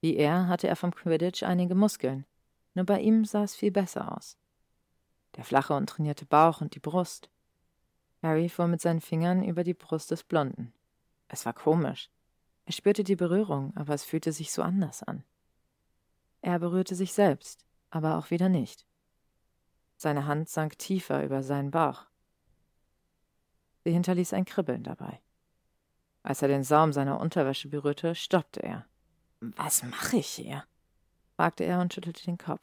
Wie er hatte er vom Quidditch einige Muskeln, nur bei ihm sah es viel besser aus. Der flache und trainierte Bauch und die Brust. Harry fuhr mit seinen Fingern über die Brust des Blonden. Es war komisch. Er spürte die Berührung, aber es fühlte sich so anders an. Er berührte sich selbst, aber auch wieder nicht. Seine Hand sank tiefer über seinen Bauch. Sie hinterließ ein Kribbeln dabei. Als er den Saum seiner Unterwäsche berührte, stoppte er. Was mache ich hier? Fragte er und schüttelte den Kopf.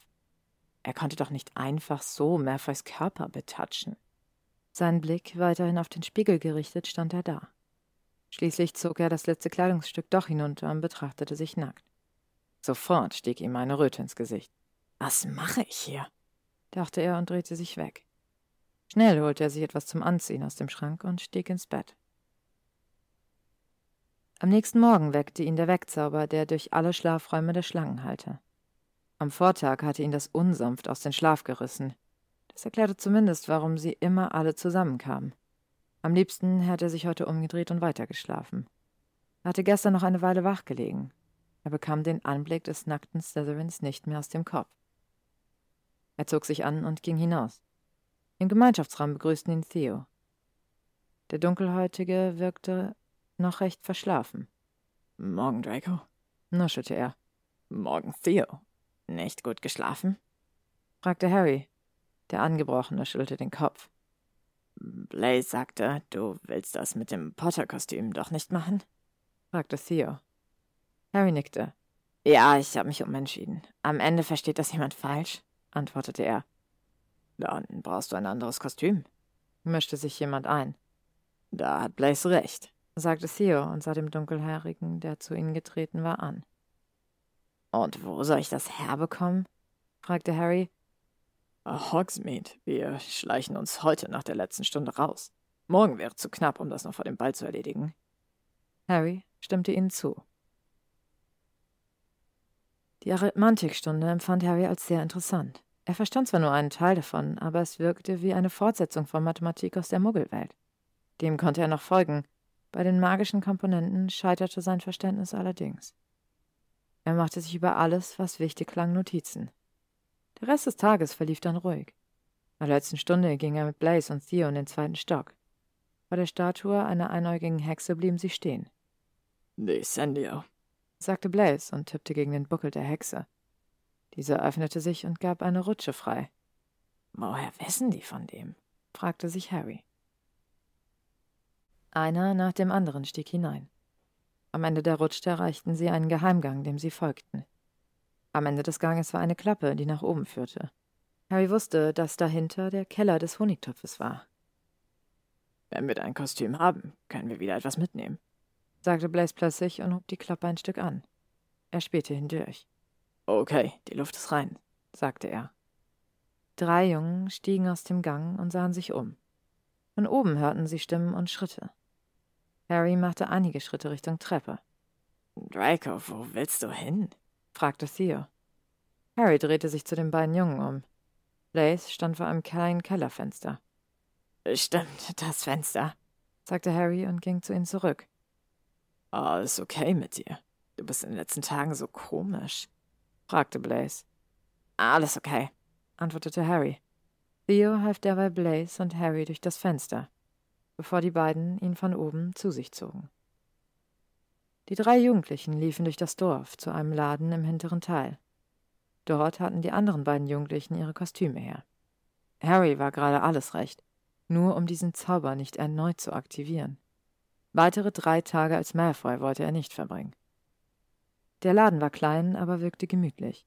Er konnte doch nicht einfach so Malfoys Körper betatschen. Sein Blick weiterhin auf den Spiegel gerichtet, stand er da. Schließlich zog er das letzte Kleidungsstück doch hinunter und betrachtete sich nackt. Sofort stieg ihm eine Röte ins Gesicht. Was mache ich hier? dachte er und drehte sich weg. Schnell holte er sich etwas zum Anziehen aus dem Schrank und stieg ins Bett. Am nächsten Morgen weckte ihn der Wegzauber, der durch alle Schlafräume der Schlangen hallte. Am Vortag hatte ihn das unsanft aus dem Schlaf gerissen. Das erklärte zumindest, warum sie immer alle zusammenkamen. Am liebsten hätte er sich heute umgedreht und weitergeschlafen. Er hatte gestern noch eine Weile wach gelegen. Er bekam den Anblick des nackten Slytherins nicht mehr aus dem Kopf. Er zog sich an und ging hinaus. Im Gemeinschaftsraum begrüßten ihn Theo. Der Dunkelhäutige wirkte noch recht verschlafen. Morgen, Draco, nuschelte er. Morgen, Theo. Nicht gut geschlafen? fragte Harry. Der Angebrochene schüttelte den Kopf. Blaze sagte, du willst das mit dem Potter-Kostüm doch nicht machen? fragte Theo. Harry nickte. Ja, ich habe mich umentschieden. Am Ende versteht das jemand falsch, antwortete er. Dann brauchst du ein anderes Kostüm, mischte sich jemand ein. Da hat Blaze recht, sagte Theo und sah dem Dunkelhaarigen, der zu ihnen getreten war, an. Und wo soll ich das herbekommen? fragte Harry. Hogsmeade, wir schleichen uns heute nach der letzten Stunde raus. Morgen wäre zu knapp, um das noch vor dem Ball zu erledigen. Harry stimmte ihnen zu. Die Arithmantikstunde empfand Harry als sehr interessant. Er verstand zwar nur einen Teil davon, aber es wirkte wie eine Fortsetzung von Mathematik aus der Muggelwelt. Dem konnte er noch folgen. Bei den magischen Komponenten scheiterte sein Verständnis allerdings. Er machte sich über alles, was wichtig klang, Notizen. Der Rest des Tages verlief dann ruhig. In der letzten Stunde ging er mit Blaze und Theo in den zweiten Stock. Vor der Statue einer einäugigen Hexe blieben sie stehen. Descendio, sagte Blaze und tippte gegen den Buckel der Hexe. Diese öffnete sich und gab eine Rutsche frei. Woher wissen die von dem? fragte sich Harry. Einer nach dem anderen stieg hinein. Am Ende der Rutsche erreichten sie einen Geheimgang, dem sie folgten. Am Ende des Ganges war eine Klappe, die nach oben führte. Harry wusste, dass dahinter der Keller des Honigtopfes war. Wenn wir dein Kostüm haben, können wir wieder etwas mitnehmen, sagte Blaze plötzlich und hob die Klappe ein Stück an. Er spähte hindurch. Okay, die Luft ist rein, sagte er. Drei Jungen stiegen aus dem Gang und sahen sich um. Von oben hörten sie Stimmen und Schritte. Harry machte einige Schritte Richtung Treppe. Draco, wo willst du hin? fragte Theo. Harry drehte sich zu den beiden Jungen um. Blaze stand vor einem kleinen Kellerfenster. Stimmt, das Fenster, sagte Harry und ging zu ihnen zurück. Alles okay mit dir? Du bist in den letzten Tagen so komisch, fragte Blaze. Alles okay, antwortete Harry. Theo half derweil Blaze und Harry durch das Fenster bevor die beiden ihn von oben zu sich zogen. Die drei Jugendlichen liefen durch das Dorf zu einem Laden im hinteren Teil. Dort hatten die anderen beiden Jugendlichen ihre Kostüme her. Harry war gerade alles recht, nur um diesen Zauber nicht erneut zu aktivieren. Weitere drei Tage als Malfoy wollte er nicht verbringen. Der Laden war klein, aber wirkte gemütlich.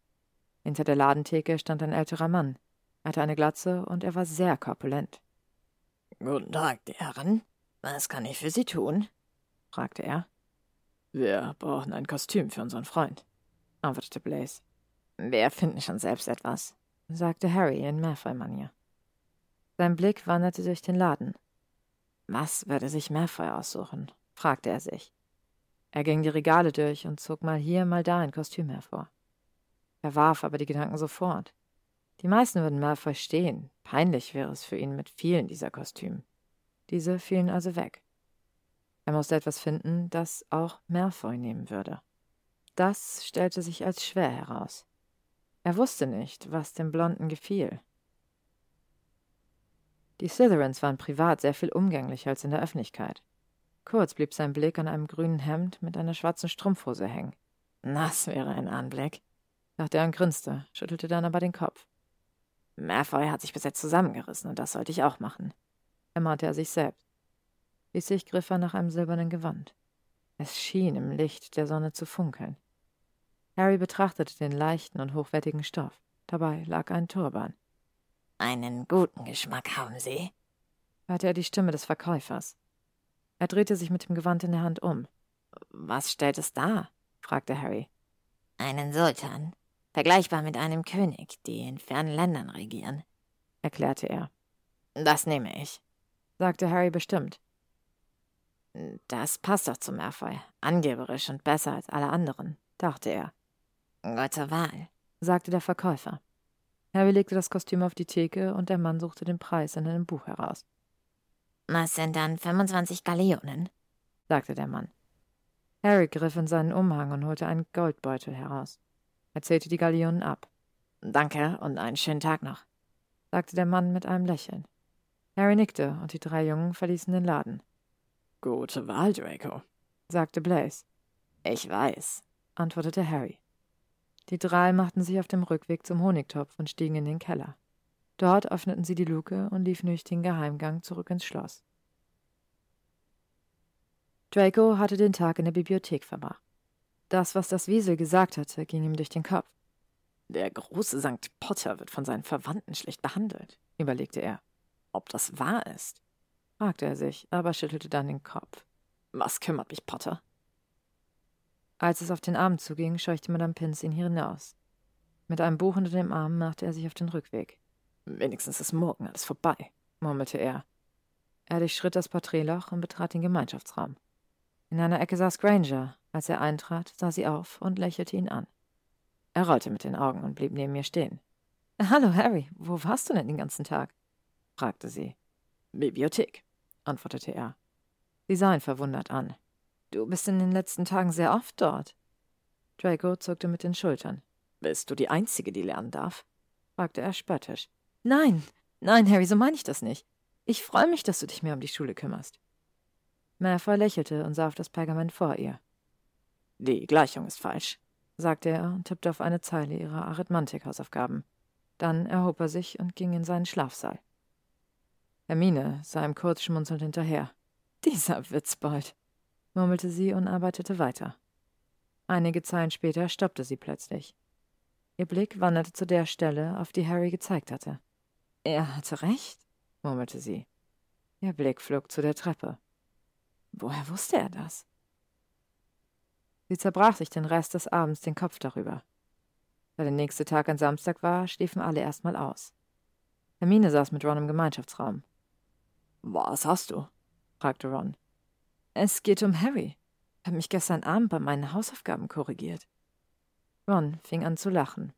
Hinter der Ladentheke stand ein älterer Mann. Hatte eine Glatze und er war sehr korpulent. Guten Tag, die Herren. Was kann ich für Sie tun? fragte er. Wir brauchen ein Kostüm für unseren Freund, antwortete Blaze. Wir finden schon selbst etwas, sagte Harry in Malfoy-Manier. Sein Blick wanderte durch den Laden. Was würde sich Malfoy aussuchen? fragte er sich. Er ging die Regale durch und zog mal hier, mal da ein Kostüm hervor. Er warf aber die Gedanken sofort. Die meisten würden Malfoy stehen. Peinlich wäre es für ihn mit vielen dieser Kostümen. Diese fielen also weg. Er musste etwas finden, das auch Malfoy nehmen würde. Das stellte sich als schwer heraus. Er wusste nicht, was dem Blonden gefiel. Die Slytherins waren privat sehr viel umgänglicher als in der Öffentlichkeit. Kurz blieb sein Blick an einem grünen Hemd mit einer schwarzen Strumpfhose hängen. Das wäre ein Anblick, dachte er und grinste, schüttelte dann aber den Kopf. Malfoy hat sich bis jetzt zusammengerissen und das sollte ich auch machen, ermahnte er sich selbst. Schließlich griff er nach einem silbernen Gewand. Es schien im Licht der Sonne zu funkeln. Harry betrachtete den leichten und hochwertigen Stoff. Dabei lag ein Turban. Einen guten Geschmack haben Sie? hörte er die Stimme des Verkäufers. Er drehte sich mit dem Gewand in der Hand um. Was stellt es dar? fragte Harry. Einen Sultan, vergleichbar mit einem König, die in fernen Ländern regieren, erklärte er. Das nehme ich, sagte Harry bestimmt. Das passt doch zum Malfoy. Angeberisch und besser als alle anderen, dachte er. Gute Wahl, sagte der Verkäufer. Harry legte das Kostüm auf die Theke und der Mann suchte den Preis in einem Buch heraus. Was sind dann 25 Galeonen? sagte der Mann. Harry griff in seinen Umhang und holte einen Goldbeutel heraus. Er zählte die Galeonen ab. Danke und einen schönen Tag noch, sagte der Mann mit einem Lächeln. Harry nickte und die drei Jungen verließen den Laden. Gute Wahl, Draco, sagte Blaze. Ich weiß, antwortete Harry. Die drei machten sich auf dem Rückweg zum Honigtopf und stiegen in den Keller. Dort öffneten sie die Luke und liefen durch den Geheimgang zurück ins Schloss. Draco hatte den Tag in der Bibliothek verbracht. Das, was das Wiesel gesagt hatte, ging ihm durch den Kopf. Der große St. Potter wird von seinen Verwandten schlecht behandelt, überlegte er. Ob das wahr ist? fragte er sich, aber schüttelte dann den Kopf. Was kümmert mich Potter? Als es auf den Abend zuging, scheuchte Madame Pins ihn hinaus. Mit einem Buch unter dem Arm machte er sich auf den Rückweg. Wenigstens ist morgen alles vorbei, murmelte er. Er durchschritt das Porträtloch und betrat den Gemeinschaftsraum. In einer Ecke saß Granger. Als er eintrat, sah sie auf und lächelte ihn an. Er rollte mit den Augen und blieb neben mir stehen. Hallo, Harry, wo warst du denn den ganzen Tag? fragte sie. Bibliothek, antwortete er. Sie sah ihn verwundert an. Du bist in den letzten Tagen sehr oft dort. Draco zuckte mit den Schultern. Bist du die Einzige, die lernen darf? fragte er spöttisch. Nein, nein, Harry, so meine ich das nicht. Ich freue mich, dass du dich mehr um die Schule kümmerst. Malfoy lächelte und sah auf das Pergament vor ihr. Die Gleichung ist falsch, sagte er und tippte auf eine Zeile ihrer Arithmetik-Hausaufgaben. Dann erhob er sich und ging in seinen Schlafsaal. Hermine sah ihm kurz schmunzelnd hinterher. Dieser Witzbold murmelte sie und arbeitete weiter. Einige Zeilen später stoppte sie plötzlich. Ihr Blick wanderte zu der Stelle, auf die Harry gezeigt hatte. Er hatte recht, murmelte sie. Ihr Blick flog zu der Treppe. Woher wusste er das? Sie zerbrach sich den Rest des Abends den Kopf darüber. Da der nächste Tag ein Samstag war, schliefen alle erstmal aus. Hermine saß mit Ron im Gemeinschaftsraum. Was hast du? fragte Ron. Es geht um Harry. Er hat mich gestern Abend bei meinen Hausaufgaben korrigiert. Ron fing an zu lachen.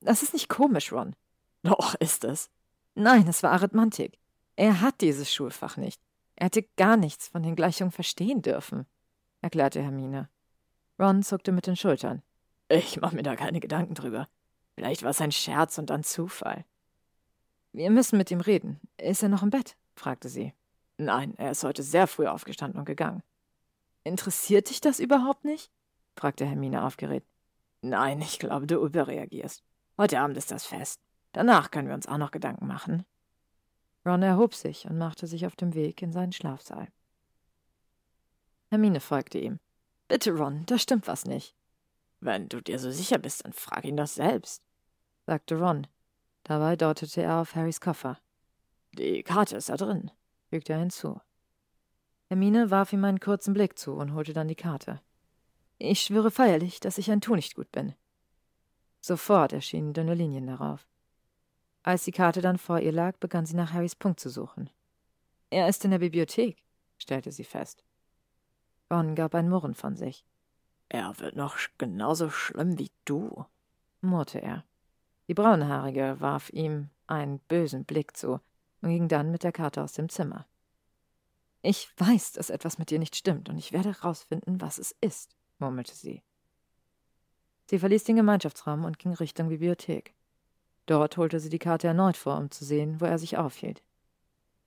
Das ist nicht komisch, Ron. Doch, ist es. Nein, es war Arithmantik. Er hat dieses Schulfach nicht. Er hätte gar nichts von den Gleichungen verstehen dürfen, erklärte Hermine. Ron zuckte mit den Schultern. Ich mache mir da keine Gedanken drüber. Vielleicht war es ein Scherz und ein Zufall. Wir müssen mit ihm reden. Ist er noch im Bett? fragte sie. Nein, er ist heute sehr früh aufgestanden und gegangen. Interessiert dich das überhaupt nicht? fragte Hermine aufgeregt. Nein, ich glaube, du überreagierst. Heute Abend ist das Fest. Danach können wir uns auch noch Gedanken machen. Ron erhob sich und machte sich auf dem Weg in seinen Schlafsaal. Hermine folgte ihm. Bitte, Ron, da stimmt was nicht. Wenn du dir so sicher bist, dann frag ihn das selbst, sagte Ron. Dabei deutete er auf Harrys Koffer. Die Karte ist da drin fügte er hinzu. Hermine warf ihm einen kurzen Blick zu und holte dann die Karte. Ich schwöre feierlich, dass ich ein Tunichtgut bin. Sofort erschienen dünne Linien darauf. Als die Karte dann vor ihr lag, begann sie nach Harrys Punkt zu suchen. Er ist in der Bibliothek, stellte sie fest. Ron gab ein Murren von sich. Er wird noch genauso schlimm wie du, murrte er. Die Braunhaarige warf ihm einen bösen Blick zu und ging dann mit der Karte aus dem Zimmer. Ich weiß, dass etwas mit dir nicht stimmt, und ich werde herausfinden, was es ist, murmelte sie. Sie verließ den Gemeinschaftsraum und ging Richtung Bibliothek. Dort holte sie die Karte erneut vor, um zu sehen, wo er sich aufhielt.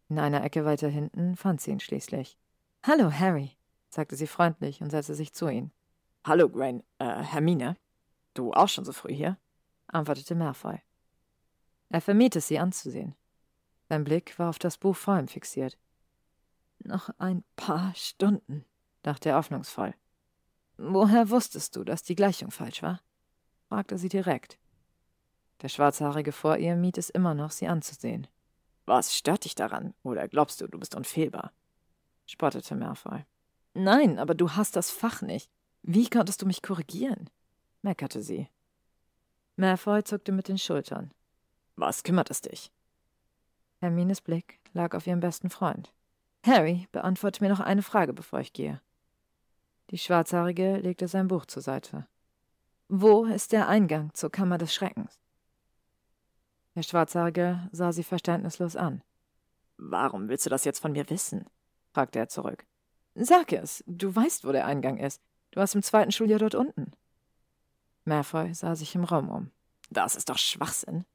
In einer Ecke weiter hinten fand sie ihn schließlich. Hallo, Harry, sagte sie freundlich und setzte sich zu ihm. Hallo, Grain, äh, Hermine. Du auch schon so früh hier? antwortete Malfoy. Er vermied es, sie anzusehen. Sein Blick war auf das Buch vor ihm fixiert. Noch ein paar Stunden, dachte er hoffnungsvoll. Woher wusstest du, dass die Gleichung falsch war? fragte sie direkt. Der Schwarzhaarige vor ihr mied es immer noch, sie anzusehen. Was stört dich daran? Oder glaubst du, du bist unfehlbar? spottete Malfoy. Nein, aber du hast das Fach nicht. Wie konntest du mich korrigieren? meckerte sie. Malfoy zuckte mit den Schultern. Was kümmert es dich? Hermines Blick lag auf ihrem besten Freund. Harry, beantworte mir noch eine Frage, bevor ich gehe. Die Schwarzhaarige legte sein Buch zur Seite. Wo ist der Eingang zur Kammer des Schreckens? Der Schwarzhaarige sah sie verständnislos an. Warum willst du das jetzt von mir wissen? fragte er zurück. Sag es, du weißt, wo der Eingang ist. Du warst im zweiten Schuljahr dort unten. Malfoy sah sich im Raum um. Das ist doch Schwachsinn,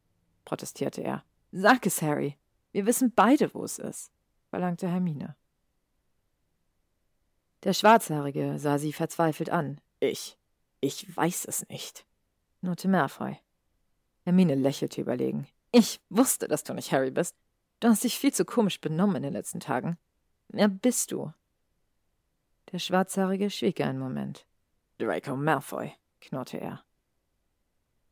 protestierte er. Sag es, Harry. Wir wissen beide, wo es ist, verlangte Hermine. Der Schwarzhaarige sah sie verzweifelt an. Ich. Ich weiß es nicht, knurrte Malfoy. Hermine lächelte überlegen. Ich wusste, dass du nicht Harry bist. Du hast dich viel zu komisch benommen in den letzten Tagen. Wer bist du? Der Schwarzhaarige schwieg einen Moment. Draco Malfoy, knurrte er.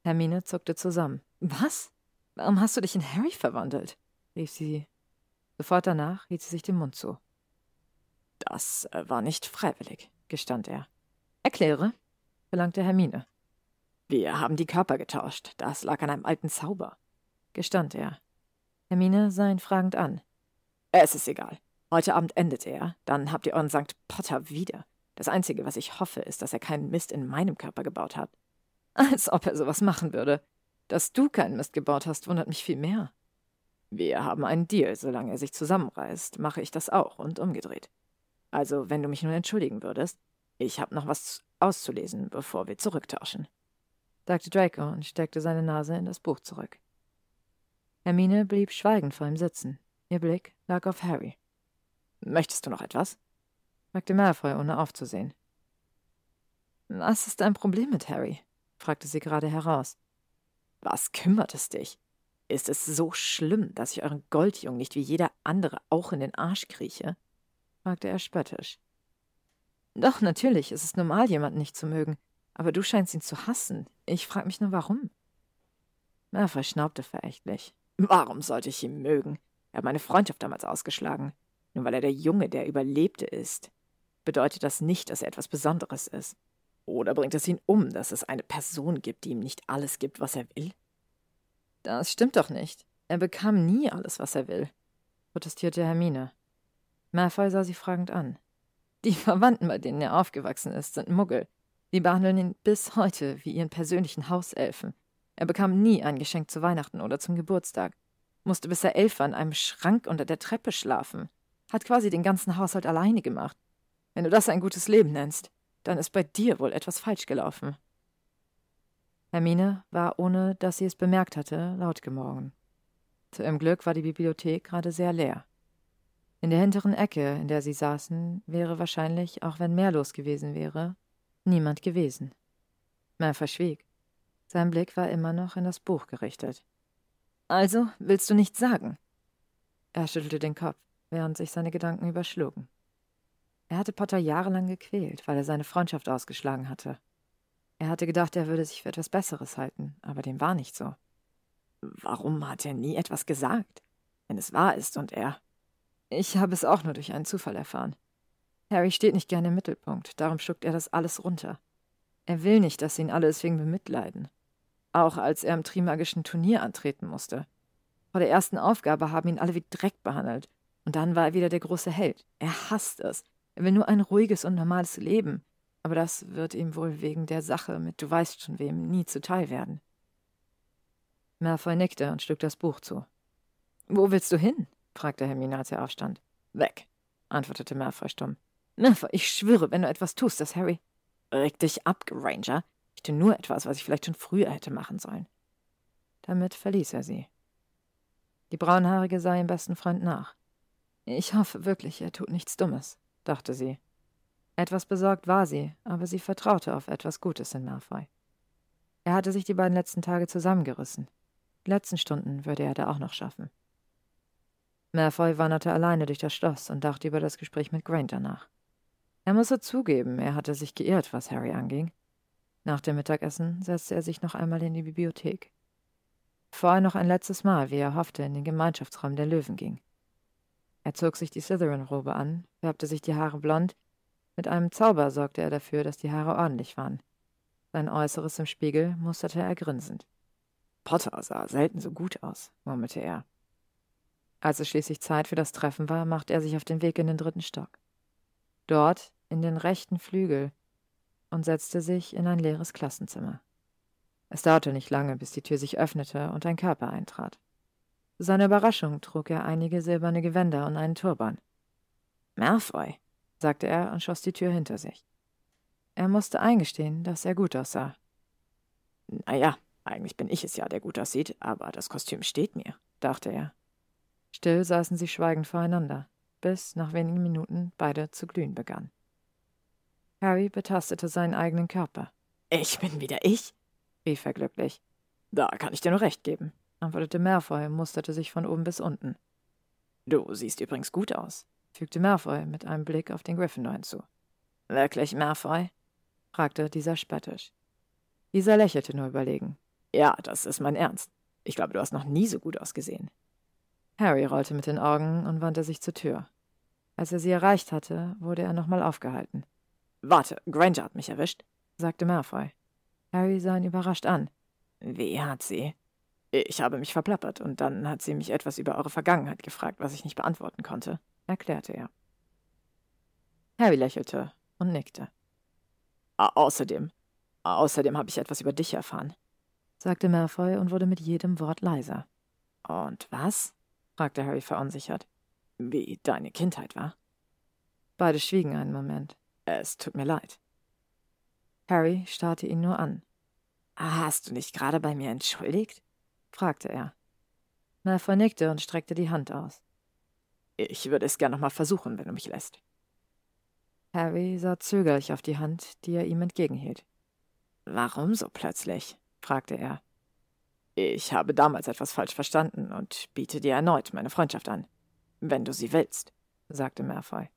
Hermine zuckte zusammen. Was? Warum hast du dich in Harry verwandelt? rief sie. Sofort danach hielt sie sich den Mund zu. Das äh, war nicht freiwillig, gestand er. Erkläre, verlangte Hermine. Wir haben die Körper getauscht. Das lag an einem alten Zauber, gestand er. Hermine sah ihn fragend an. Es ist egal. Heute Abend endet er. Dann habt ihr euren St. Potter wieder. Das Einzige, was ich hoffe, ist, dass er keinen Mist in meinem Körper gebaut hat. Als ob er sowas machen würde. Dass du keinen Mist gebaut hast, wundert mich viel mehr. Wir haben einen Deal. Solange er sich zusammenreißt, mache ich das auch und umgedreht. Also, wenn du mich nun entschuldigen würdest, ich habe noch was auszulesen, bevor wir zurücktauschen sagte Draco und steckte seine Nase in das Buch zurück. Hermine blieb schweigend vor ihm sitzen. Ihr Blick lag auf Harry. Möchtest du noch etwas? fragte Malfoy, ohne aufzusehen. Was ist dein Problem mit Harry? fragte sie gerade heraus. Was kümmert es dich? Ist es so schlimm, dass ich euren Goldjungen nicht wie jeder andere auch in den Arsch krieche? fragte er spöttisch. Doch, natürlich, es ist normal, jemanden nicht zu mögen. Aber du scheinst ihn zu hassen. Ich frage mich nur, warum. Malfoy schnaubte verächtlich. Warum sollte ich ihn mögen? Er hat meine Freundschaft damals ausgeschlagen. Nur weil er der Junge, der Überlebte ist, bedeutet das nicht, dass er etwas Besonderes ist. Oder bringt es ihn um, dass es eine Person gibt, die ihm nicht alles gibt, was er will? Das stimmt doch nicht. Er bekam nie alles, was er will, protestierte Hermine. Malfoy sah sie fragend an. Die Verwandten, bei denen er aufgewachsen ist, sind Muggel. Sie behandeln ihn bis heute wie ihren persönlichen Hauselfen. Er bekam nie ein Geschenk zu Weihnachten oder zum Geburtstag, musste bis er elf war in einem Schrank unter der Treppe schlafen, hat quasi den ganzen Haushalt alleine gemacht. Wenn du das ein gutes Leben nennst, dann ist bei dir wohl etwas falsch gelaufen. Hermine war, ohne dass sie es bemerkt hatte, laut gemorgen. Zu ihrem Glück war die Bibliothek gerade sehr leer. In der hinteren Ecke, in der sie saßen, wäre wahrscheinlich, auch wenn mehr los gewesen wäre, Niemand gewesen. Mer verschwieg. Sein Blick war immer noch in das Buch gerichtet. Also, willst du nichts sagen? Er schüttelte den Kopf, während sich seine Gedanken überschlugen. Er hatte Potter jahrelang gequält, weil er seine Freundschaft ausgeschlagen hatte. Er hatte gedacht, er würde sich für etwas Besseres halten, aber dem war nicht so. Warum hat er nie etwas gesagt, wenn es wahr ist und er. Ich habe es auch nur durch einen Zufall erfahren. Harry steht nicht gerne im Mittelpunkt, darum schluckt er das alles runter. Er will nicht, dass ihn alle deswegen bemitleiden. Auch als er im Trimagischen Turnier antreten musste. Vor der ersten Aufgabe haben ihn alle wie Dreck behandelt. Und dann war er wieder der große Held. Er hasst es. Er will nur ein ruhiges und normales Leben. Aber das wird ihm wohl wegen der Sache mit du weißt schon wem nie zuteil werden. Malfoy nickte und schlug das Buch zu. Wo willst du hin? fragte Hermine, als er aufstand. Weg, antwortete Malfoy stumm. Malfoy, ich schwöre, wenn du etwas tust, dass Harry... Reg dich ab, Granger. Ich tue nur etwas, was ich vielleicht schon früher hätte machen sollen. Damit verließ er sie. Die Braunhaarige sah ihrem besten Freund nach. Ich hoffe wirklich, er tut nichts Dummes, dachte sie. Etwas besorgt war sie, aber sie vertraute auf etwas Gutes in Malfoy. Er hatte sich die beiden letzten Tage zusammengerissen. Die letzten Stunden würde er da auch noch schaffen. Malfoy wanderte alleine durch das Schloss und dachte über das Gespräch mit Granger nach. Er musste zugeben, er hatte sich geirrt, was Harry anging. Nach dem Mittagessen setzte er sich noch einmal in die Bibliothek. Bevor er noch ein letztes Mal, wie er hoffte, in den Gemeinschaftsraum der Löwen ging. Er zog sich die Slytherin-Robe an, färbte sich die Haare blond. Mit einem Zauber sorgte er dafür, dass die Haare ordentlich waren. Sein Äußeres im Spiegel musterte er grinsend. Potter sah selten so gut aus, murmelte er. Als es schließlich Zeit für das Treffen war, machte er sich auf den Weg in den dritten Stock. Dort, in den rechten Flügel, und setzte sich in ein leeres Klassenzimmer. Es dauerte nicht lange, bis die Tür sich öffnete und ein Körper eintrat. Zu seiner Überraschung trug er einige silberne Gewänder und einen Turban. Malfoy, sagte er und schloss die Tür hinter sich. Er musste eingestehen, dass er gut aussah. Naja, eigentlich bin ich es ja, der gut aussieht, aber das Kostüm steht mir, dachte er. Still saßen sie schweigend voreinander, bis nach wenigen Minuten beide zu glühen begannen. Harry betastete seinen eigenen Körper. Ich bin wieder ich, rief er glücklich. Da kann ich dir nur recht geben, antwortete Malfoy und musterte sich von oben bis unten. Du siehst übrigens gut aus, fügte Malfoy mit einem Blick auf den Gryffindor hinzu. Wirklich, Malfoy? fragte dieser spöttisch. Dieser lächelte nur überlegen. Ja, das ist mein Ernst. Ich glaube, du hast noch nie so gut ausgesehen. Harry rollte mit den Augen und wandte sich zur Tür. Als er sie erreicht hatte, wurde er nochmal aufgehalten. Warte, Granger hat mich erwischt, sagte Malfoy. Harry sah ihn überrascht an. Wie hat sie? Ich habe mich verplappert und dann hat sie mich etwas über eure Vergangenheit gefragt, was ich nicht beantworten konnte, erklärte er. Harry lächelte und nickte. Außerdem, außerdem habe ich etwas über dich erfahren, sagte Malfoy und wurde mit jedem Wort leiser. Und was? fragte Harry verunsichert. Wie deine Kindheit war? Beide schwiegen einen Moment. Es tut mir leid. Harry starrte ihn nur an. Hast du nicht gerade bei mir entschuldigt? fragte er. Malfoy nickte und streckte die Hand aus. Ich würde es gern nochmal versuchen, wenn du mich lässt. Harry sah zögerlich auf die Hand, die er ihm entgegenhielt. Warum so plötzlich? fragte er. Ich habe damals etwas falsch verstanden und biete dir erneut meine Freundschaft an. Wenn du sie willst, sagte Malfoy.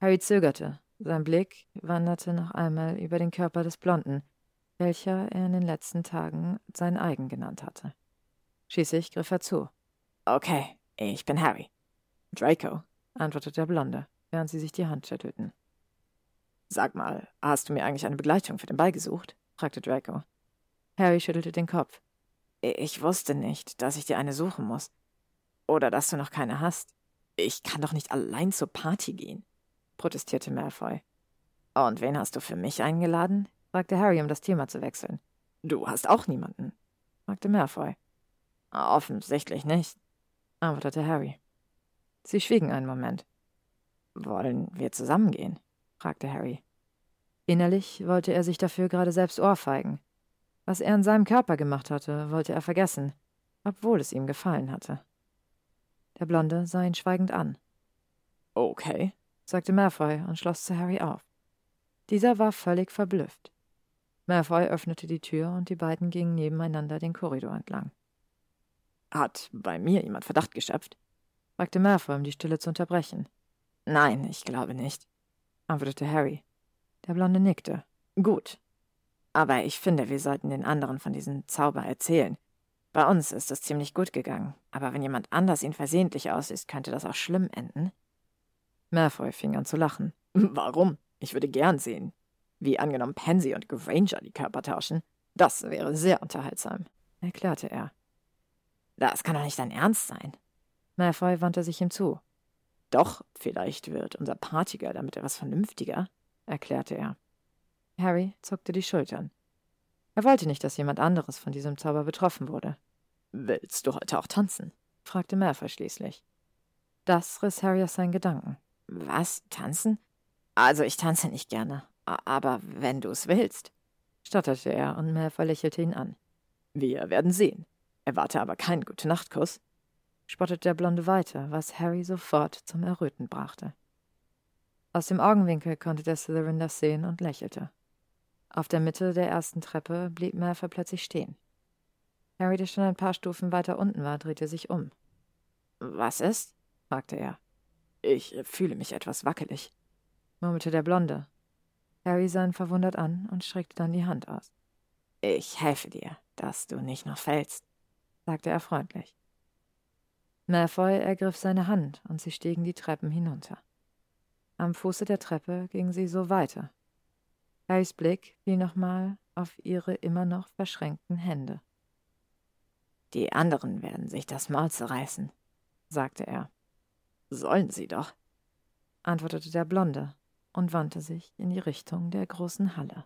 Harry zögerte. Sein Blick wanderte noch einmal über den Körper des Blonden, welcher er in den letzten Tagen sein eigen genannt hatte. Schließlich griff er zu. Okay, ich bin Harry. Draco, antwortete der Blonde, während sie sich die Hand schüttelten. Sag mal, hast du mir eigentlich eine Begleitung für den Ball gesucht? fragte Draco. Harry schüttelte den Kopf. Ich wusste nicht, dass ich dir eine suchen muss. Oder dass du noch keine hast. Ich kann doch nicht allein zur Party gehen, protestierte Malfoy. Und wen hast du für mich eingeladen? fragte Harry, um das Thema zu wechseln. Du hast auch niemanden, fragte Malfoy. Offensichtlich nicht, antwortete Harry. Sie schwiegen einen Moment. Wollen wir zusammengehen? fragte Harry. Innerlich wollte er sich dafür gerade selbst ohrfeigen. Was er in seinem Körper gemacht hatte, wollte er vergessen, obwohl es ihm gefallen hatte. Der Blonde sah ihn schweigend an. Okay, sagte Malfoy und schloss zu Harry auf. Dieser war völlig verblüfft. Malfoy öffnete die Tür und die beiden gingen nebeneinander den Korridor entlang. Hat bei mir jemand Verdacht geschöpft? fragte Malfoy, um die Stille zu unterbrechen. Nein, ich glaube nicht, antwortete Harry. Der Blonde nickte. Gut, aber ich finde, wir sollten den anderen von diesem Zauber erzählen. Bei uns ist es ziemlich gut gegangen, aber wenn jemand anders ihn versehentlich aussieht, könnte das auch schlimm enden. Malfoy fing an zu lachen. Warum? Ich würde gern sehen. Wie angenommen Pansy und Granger die Körper tauschen. Das wäre sehr unterhaltsam, erklärte er. Das kann doch nicht dein Ernst sein. Malfoy wandte sich ihm zu. Doch, vielleicht wird unser Partygirl damit etwas vernünftiger, erklärte er. Harry zuckte die Schultern. Er wollte nicht, dass jemand anderes von diesem Zauber betroffen wurde. Willst du heute auch tanzen? fragte Malfoy schließlich. Das riss Harry aus seinen Gedanken. Was? Tanzen? Also, ich tanze nicht gerne. Aber wenn du es willst, stotterte er und Malfoy lächelte ihn an. Wir werden sehen. Erwarte aber keinen Gute-Nacht-Kuss, spottete der Blonde weiter, was Harry sofort zum Erröten brachte. Aus dem Augenwinkel konnte der Slytherin das sehen und lächelte. Auf der Mitte der ersten Treppe blieb Malfoy plötzlich stehen. Harry, der schon ein paar Stufen weiter unten war, drehte sich um. Was ist? fragte er. Ich fühle mich etwas wackelig, murmelte der Blonde. Harry sah ihn verwundert an und streckte dann die Hand aus. Ich helfe dir, dass du nicht noch fällst, sagte er freundlich. Malfoy ergriff seine Hand und sie stiegen die Treppen hinunter. Am Fuße der Treppe gingen sie so weiter. Harrys Blick fiel nochmal auf ihre immer noch verschränkten Hände. Die anderen werden sich das Maul zerreißen, sagte er. Sollen sie doch, antwortete der Blonde und wandte sich in die Richtung der großen Halle.